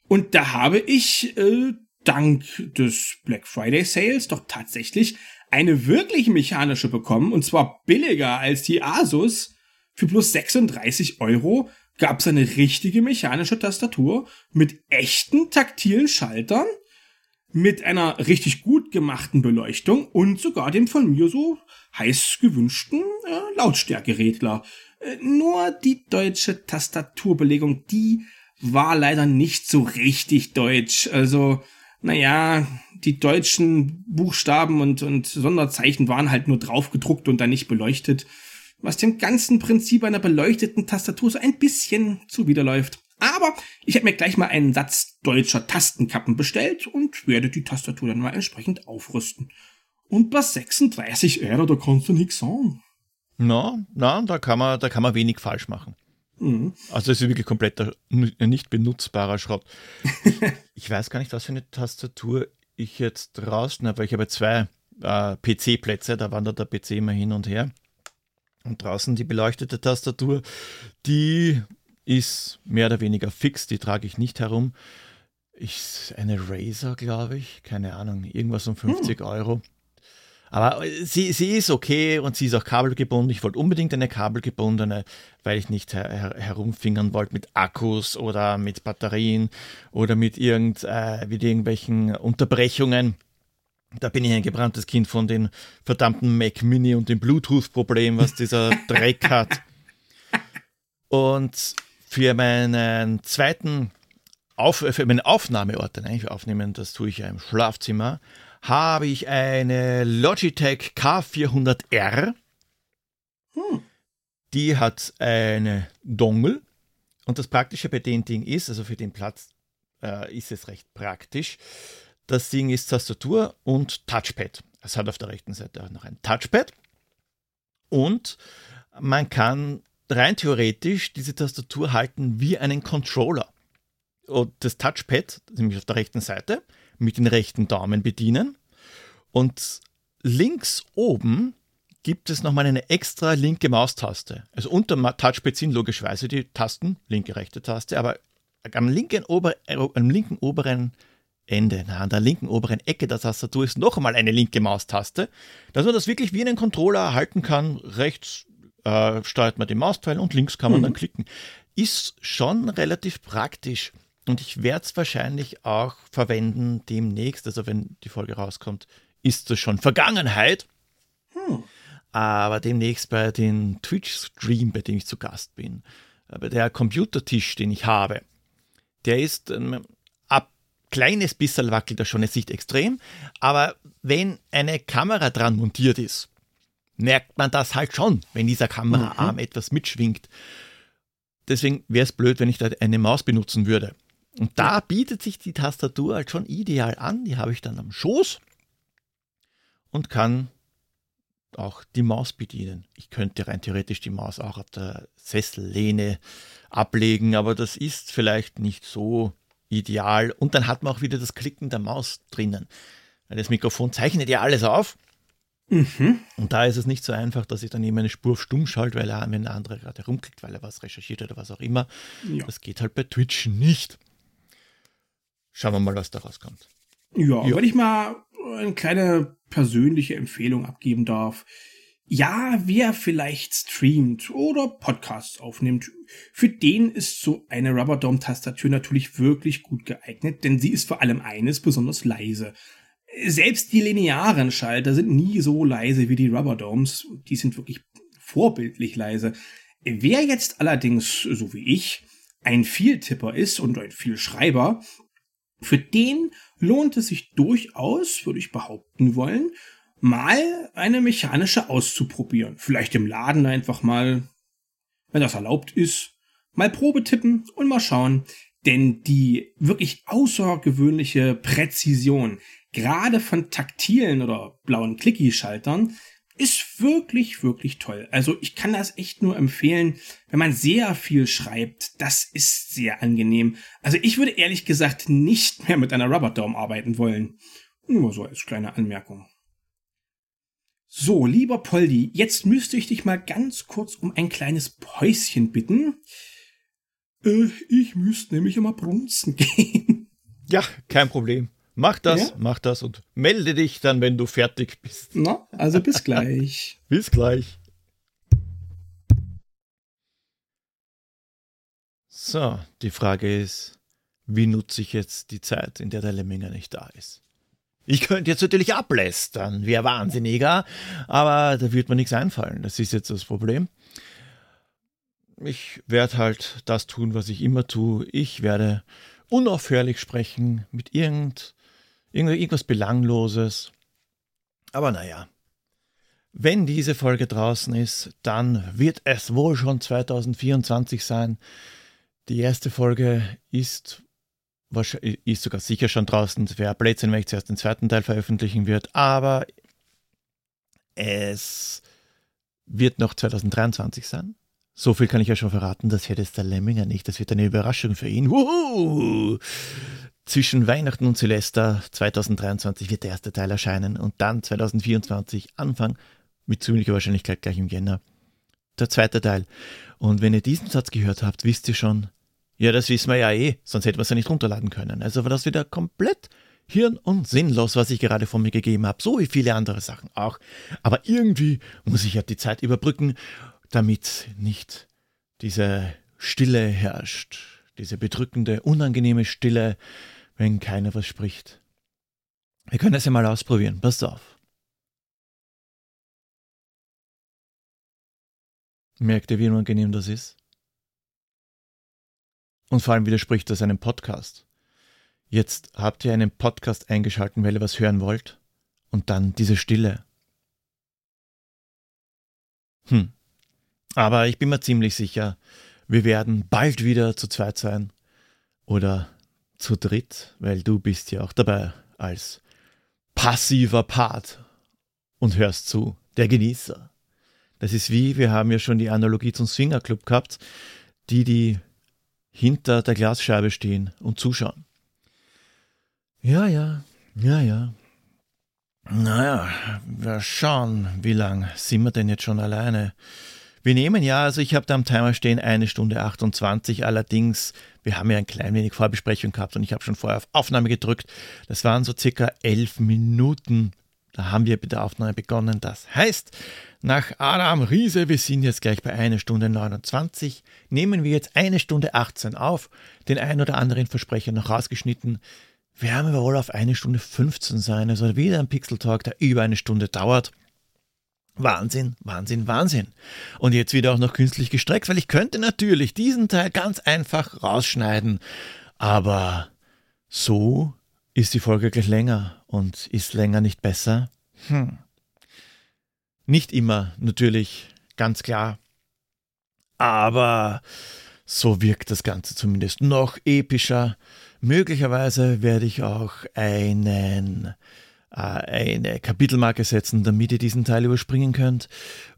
Und da habe ich äh, dank des Black Friday Sales doch tatsächlich eine wirklich mechanische bekommen. Und zwar billiger als die Asus. Für plus 36 Euro gab es eine richtige mechanische Tastatur mit echten taktilen Schaltern mit einer richtig gut gemachten Beleuchtung und sogar dem von mir so heiß gewünschten äh, Lautstärkeregler. Äh, nur die deutsche Tastaturbelegung, die war leider nicht so richtig deutsch. Also, naja, die deutschen Buchstaben und, und Sonderzeichen waren halt nur draufgedruckt und dann nicht beleuchtet, was dem ganzen Prinzip einer beleuchteten Tastatur so ein bisschen zuwiderläuft. Aber ich habe mir gleich mal einen Satz deutscher Tastenkappen bestellt und werde die Tastatur dann mal entsprechend aufrüsten. Und bei 36 Euro, da kannst du nichts sagen. Na, na, da kann man, da kann man wenig falsch machen. Mhm. Also es ist wirklich kompletter, nicht benutzbarer Schrott. ich weiß gar nicht, was für eine Tastatur ich jetzt draußen habe, weil ich habe zwei äh, PC-Plätze, da wandert der PC immer hin und her. Und draußen die beleuchtete Tastatur, die ist mehr oder weniger fix, die trage ich nicht herum. Ich, eine Razer, glaube ich, keine Ahnung, irgendwas um 50 hm. Euro. Aber sie, sie ist okay und sie ist auch kabelgebunden. Ich wollte unbedingt eine kabelgebundene, weil ich nicht her her herumfingern wollte mit Akkus oder mit Batterien oder mit, irgend, äh, mit irgendwelchen Unterbrechungen. Da bin ich ein gebranntes Kind von den verdammten Mac Mini und dem Bluetooth-Problem, was dieser Dreck hat. Und für meinen zweiten Auf für meinen Aufnahmeort, den eigentlich aufnehmen, das tue ich ja im Schlafzimmer, habe ich eine Logitech K400R. Hm. Die hat eine Dongle. Und das Praktische bei dem Ding ist, also für den Platz äh, ist es recht praktisch. Das Ding ist Tastatur und Touchpad. Es hat auf der rechten Seite auch noch ein Touchpad. Und man kann rein theoretisch diese Tastatur halten wie einen Controller. Und das Touchpad, nämlich auf der rechten Seite, mit den rechten Daumen bedienen. Und links oben gibt es nochmal eine extra linke Maustaste. Also unter Touchpad sind logischerweise die Tasten, linke, rechte Taste, aber am linken, ober, am linken oberen Ende, na, an der linken oberen Ecke der Tastatur ist noch einmal eine linke Maustaste, dass man das wirklich wie einen Controller halten kann. Rechts äh, steuert man den Mausteil und links kann man mhm. dann klicken. Ist schon relativ praktisch. Und ich werde es wahrscheinlich auch verwenden demnächst. Also wenn die Folge rauskommt, ist das schon Vergangenheit. Hm. Aber demnächst bei den Twitch-Stream, bei dem ich zu Gast bin, aber der Computertisch, den ich habe, der ist ähm, ab kleines bisschen wackelt er schon, es nicht extrem. Aber wenn eine Kamera dran montiert ist, merkt man das halt schon, wenn dieser Kameraarm mhm. etwas mitschwingt. Deswegen wäre es blöd, wenn ich da eine Maus benutzen würde. Und da bietet sich die Tastatur halt schon ideal an. Die habe ich dann am Schoß und kann auch die Maus bedienen. Ich könnte rein theoretisch die Maus auch auf der Sessellehne ablegen, aber das ist vielleicht nicht so ideal. Und dann hat man auch wieder das Klicken der Maus drinnen. Das Mikrofon zeichnet ja alles auf Mhm. Und da ist es nicht so einfach, dass ich dann eben eine Spur stumm schalte, weil er, wenn ein anderer gerade herumklickt, weil er was recherchiert oder was auch immer. Ja. Das geht halt bei Twitch nicht. Schauen wir mal, was da rauskommt. Ja, ja. wenn ich mal eine kleine persönliche Empfehlung abgeben darf. Ja, wer vielleicht streamt oder Podcasts aufnimmt, für den ist so eine Rubber Dome Tastatur natürlich wirklich gut geeignet, denn sie ist vor allem eines besonders leise. Selbst die linearen Schalter sind nie so leise wie die Rubber Domes, die sind wirklich vorbildlich leise. Wer jetzt allerdings, so wie ich, ein Vieltipper ist und ein Vielschreiber, für den lohnt es sich durchaus, würde ich behaupten wollen, mal eine mechanische auszuprobieren. Vielleicht im Laden einfach mal, wenn das erlaubt ist, mal Probe tippen und mal schauen. Denn die wirklich außergewöhnliche Präzision, gerade von taktilen oder blauen Clicky-Schaltern, ist wirklich, wirklich toll. Also ich kann das echt nur empfehlen, wenn man sehr viel schreibt. Das ist sehr angenehm. Also ich würde ehrlich gesagt nicht mehr mit einer Rubber Dome arbeiten wollen. Nur so als kleine Anmerkung. So, lieber Poldi, jetzt müsste ich dich mal ganz kurz um ein kleines Päuschen bitten. Äh, ich müsste nämlich immer brunzen gehen. Ja, kein Problem. Mach das, ja? mach das und melde dich dann, wenn du fertig bist. Na, also bis gleich. bis gleich. So, die Frage ist, wie nutze ich jetzt die Zeit, in der der Lemminger nicht da ist? Ich könnte jetzt natürlich ablästern, wäre wahnsinniger, aber da wird mir nichts einfallen. Das ist jetzt das Problem. Ich werde halt das tun, was ich immer tue. Ich werde unaufhörlich sprechen mit irgend irgendwas Belangloses. Aber naja, wenn diese Folge draußen ist, dann wird es wohl schon 2024 sein. Die erste Folge ist, ist sogar sicher schon draußen. Wäre Blödsinn, wenn ich zuerst den zweiten Teil veröffentlichen wird. Aber es wird noch 2023 sein. So viel kann ich ja schon verraten, das hätte es der Lemminger nicht. Das wird eine Überraschung für ihn. Wuhu! Zwischen Weihnachten und Silvester 2023 wird der erste Teil erscheinen und dann 2024 Anfang, mit ziemlicher Wahrscheinlichkeit gleich im Jänner, der zweite Teil. Und wenn ihr diesen Satz gehört habt, wisst ihr schon, ja, das wissen wir ja eh, sonst hätten wir es ja nicht runterladen können. Also war das wieder komplett hirn- und sinnlos, was ich gerade von mir gegeben habe, so wie viele andere Sachen auch. Aber irgendwie muss ich ja die Zeit überbrücken, damit nicht diese Stille herrscht, diese bedrückende, unangenehme Stille, wenn keiner was spricht. Wir können das ja mal ausprobieren. Passt auf. Merkt ihr, wie unangenehm das ist? Und vor allem widerspricht das einem Podcast. Jetzt habt ihr einen Podcast eingeschalten, weil ihr was hören wollt. Und dann diese Stille. Hm. Aber ich bin mir ziemlich sicher, wir werden bald wieder zu zweit sein. Oder zu dritt, weil du bist ja auch dabei als passiver Part und hörst zu, der Genießer. Das ist wie, wir haben ja schon die Analogie zum Swingerclub gehabt, die, die hinter der Glasscheibe stehen und zuschauen. Ja, ja, ja, ja. Naja, wir schauen, wie lang sind wir denn jetzt schon alleine? Wir nehmen ja, also ich habe da am Timer stehen eine Stunde 28, allerdings, wir haben ja ein klein wenig Vorbesprechung gehabt und ich habe schon vorher auf Aufnahme gedrückt. Das waren so circa elf Minuten. Da haben wir mit der Aufnahme begonnen. Das heißt, nach Adam Riese, wir sind jetzt gleich bei einer Stunde 29, nehmen wir jetzt eine Stunde 18 auf, den ein oder anderen Versprecher noch rausgeschnitten. Wir werden wohl auf eine Stunde 15 sein, also wieder ein Pixel Talk, der über eine Stunde dauert. Wahnsinn, Wahnsinn, Wahnsinn. Und jetzt wieder auch noch künstlich gestreckt, weil ich könnte natürlich diesen Teil ganz einfach rausschneiden. Aber so ist die Folge gleich länger und ist länger nicht besser. Hm. Nicht immer, natürlich, ganz klar. Aber so wirkt das Ganze zumindest noch epischer. Möglicherweise werde ich auch einen eine Kapitelmarke setzen, damit ihr diesen Teil überspringen könnt.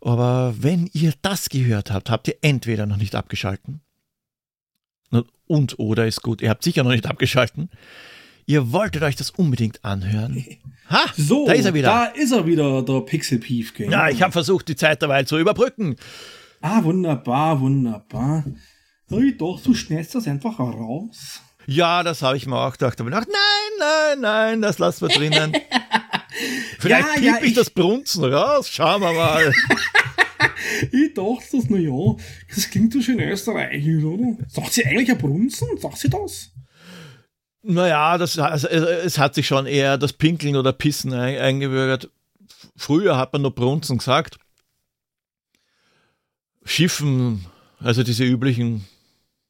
Aber wenn ihr das gehört habt, habt ihr entweder noch nicht abgeschalten und oder ist gut, ihr habt sicher noch nicht abgeschalten. Ihr wolltet euch das unbedingt anhören. Ha, so, da ist er wieder. Da ist er wieder, der Pixel Piefke. Ja, ich habe versucht, die Zeit dabei zu überbrücken. Ah, wunderbar, wunderbar. Doch, du schnellst das einfach raus. Ja, das habe ich mir auch gedacht. Aber gedacht, nein, nein, nein, das lassen wir drinnen. Vielleicht ja, piep ja, ich, ich das Brunzen raus. Schauen wir mal. ich dachte das, na ja, das klingt so schön österreichisch, oder? Sagt sie eigentlich ein Brunzen? Sagt sie das? Naja, das, also, es hat sich schon eher das Pinkeln oder Pissen eingebürgert. Früher hat man nur Brunzen gesagt. Schiffen, also diese üblichen.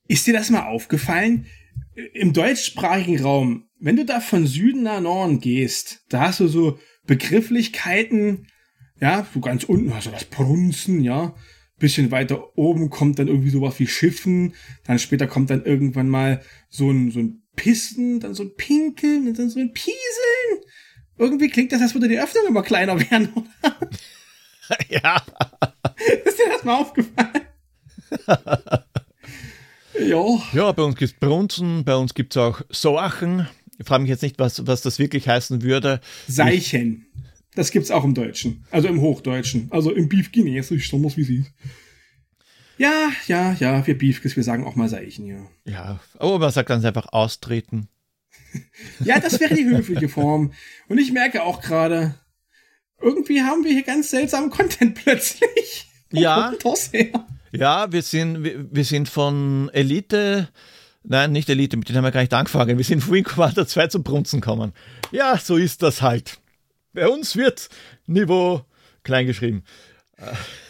Ist dir das mal aufgefallen? Im deutschsprachigen Raum, wenn du da von Süden nach Norden gehst, da hast du so Begrifflichkeiten, ja, so ganz unten hast du das Brunzen, ja. Bisschen weiter oben kommt dann irgendwie sowas wie Schiffen, dann später kommt dann irgendwann mal so ein, so ein Pissen, dann so ein Pinkeln und dann so ein Pieseln. Irgendwie klingt das, als würde die Öffnung immer kleiner werden, oder? Ja. Ist dir das mal aufgefallen? ja. Ja, bei uns gibt es Brunzen, bei uns gibt es auch Soachen. Ich frage mich jetzt nicht, was, was das wirklich heißen würde. Seichen. Das gibt es auch im Deutschen. Also im Hochdeutschen. Also im Beef Chinesisch, so muss wie sie. Ja, ja, ja, wir Beefkes, wir sagen auch mal Seichen, ja. Ja, aber man sagt dann einfach austreten. ja, das wäre die höfliche Form. Und ich merke auch gerade, irgendwie haben wir hier ganz seltsamen Content plötzlich. Ja. Ja, wir sind, wir, wir sind von Elite, nein, nicht Elite, mit denen haben wir gar nicht angefangen. Wir sind von Wing Commander 2 zum Brunzen gekommen. Ja, so ist das halt. Bei uns wird Niveau kleingeschrieben.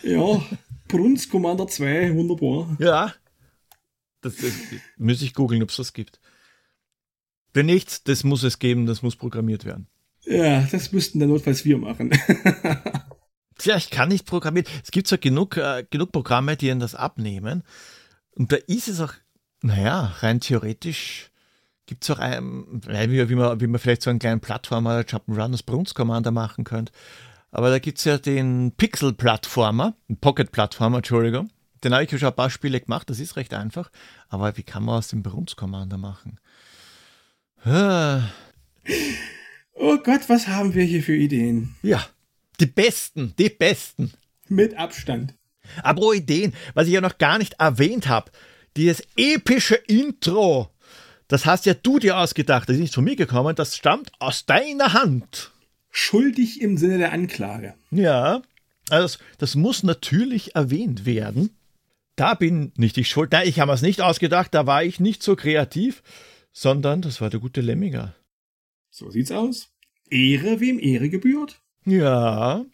Ja, Brunz Commander 2, wunderbar. Ja. Das, das muss ich googeln, ob es das gibt. Wenn nicht, das muss es geben, das muss programmiert werden. Ja, das müssten dann notfalls wir machen. Tja, ich kann nicht programmieren. Es gibt zwar genug, äh, genug Programme, die ihnen das abnehmen. Und da ist es auch, naja, rein theoretisch gibt es auch, ein, wie, wie, man, wie man vielleicht so einen kleinen Plattformer Jump'n'Run als Bruns Commander machen könnte. Aber da gibt es ja den Pixel-Plattformer, Pocket-Plattformer, Entschuldigung. Den habe ich ja schon ein paar Spiele gemacht, das ist recht einfach. Aber wie kann man aus dem Bruns Commander machen? Ah. Oh Gott, was haben wir hier für Ideen? Ja, die besten, die besten. Mit Abstand. Aber Ideen, was ich ja noch gar nicht erwähnt habe, dieses epische Intro, das hast ja du dir ausgedacht, das ist nicht von mir gekommen, das stammt aus deiner Hand. Schuldig im Sinne der Anklage. Ja, also das, das muss natürlich erwähnt werden. Da bin nicht ich schuld. Nein, ich habe es nicht ausgedacht, da war ich nicht so kreativ, sondern das war der gute Lemminger. So sieht's aus. Ehre, wem Ehre gebührt. Ja.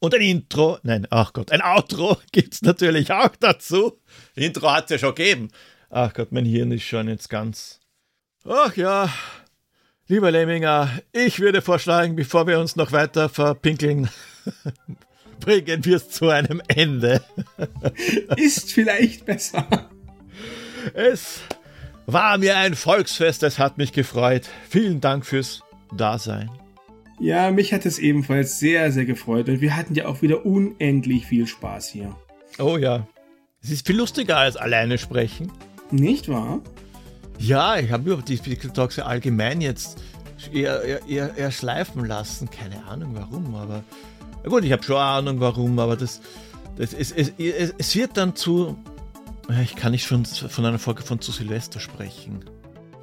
Und ein Intro, nein, ach Gott, ein Outro gibt's natürlich auch dazu. Intro hat's ja schon gegeben. Ach Gott, mein Hirn ist schon jetzt ganz. Ach ja, lieber Lemminger, ich würde vorschlagen, bevor wir uns noch weiter verpinkeln, bringen wir es zu einem Ende. Ist vielleicht besser. Es war mir ein Volksfest, es hat mich gefreut. Vielen Dank fürs Dasein. Ja, mich hat es ebenfalls sehr, sehr gefreut und wir hatten ja auch wieder unendlich viel Spaß hier. Oh ja. Es ist viel lustiger als alleine sprechen. Nicht wahr? Ja, ich habe über die Pixel Talks allgemein jetzt eher, eher, eher, eher, schleifen lassen. Keine Ahnung warum, aber. Gut, ich habe schon Ahnung warum, aber das, das es, es, es, es wird dann zu ich kann nicht schon von einer Folge von zu Silvester sprechen.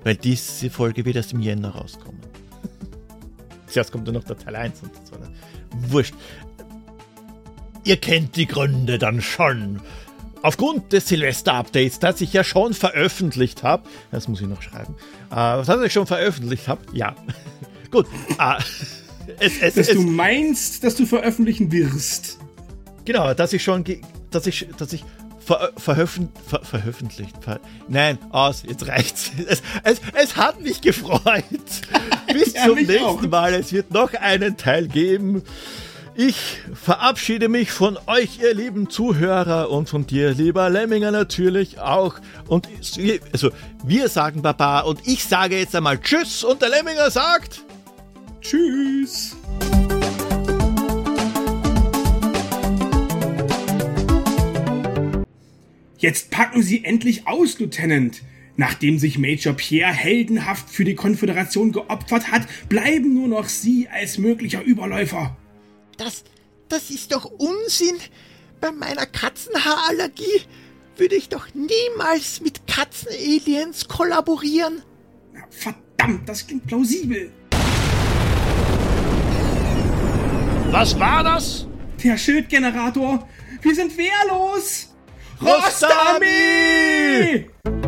Weil diese Folge wird erst im Jänner rauskommen. Zuerst kommt dann noch der Teil 1 und so. Wurscht. Ihr kennt die Gründe dann schon. Aufgrund des Silvester-Updates, das ich ja schon veröffentlicht habe, das muss ich noch schreiben, äh, was das ich schon veröffentlicht habe, ja. Gut. Äh, es, es, dass es, du meinst, dass du veröffentlichen wirst. Genau, dass ich schon, dass ich, dass ich ver, veröffent, ver, veröffentlicht. Ver, nein, aus, jetzt reicht's. Es, es, es hat mich gefreut. Bis ja, zum nächsten auch. Mal. Es wird noch einen Teil geben. Ich verabschiede mich von euch, ihr lieben Zuhörer, und von dir, lieber Lemminger, natürlich auch. Und also, wir sagen Baba und ich sage jetzt einmal Tschüss und der Lemminger sagt Tschüss. Jetzt packen Sie endlich aus, Lieutenant. Nachdem sich Major Pierre heldenhaft für die Konföderation geopfert hat, bleiben nur noch Sie als möglicher Überläufer. Das, das ist doch Unsinn. Bei meiner Katzenhaarallergie würde ich doch niemals mit Katzenaliens kollaborieren. Na, verdammt, das klingt plausibel. Was war das? Der Schildgenerator. Wir sind wehrlos. Rostami! Rostami!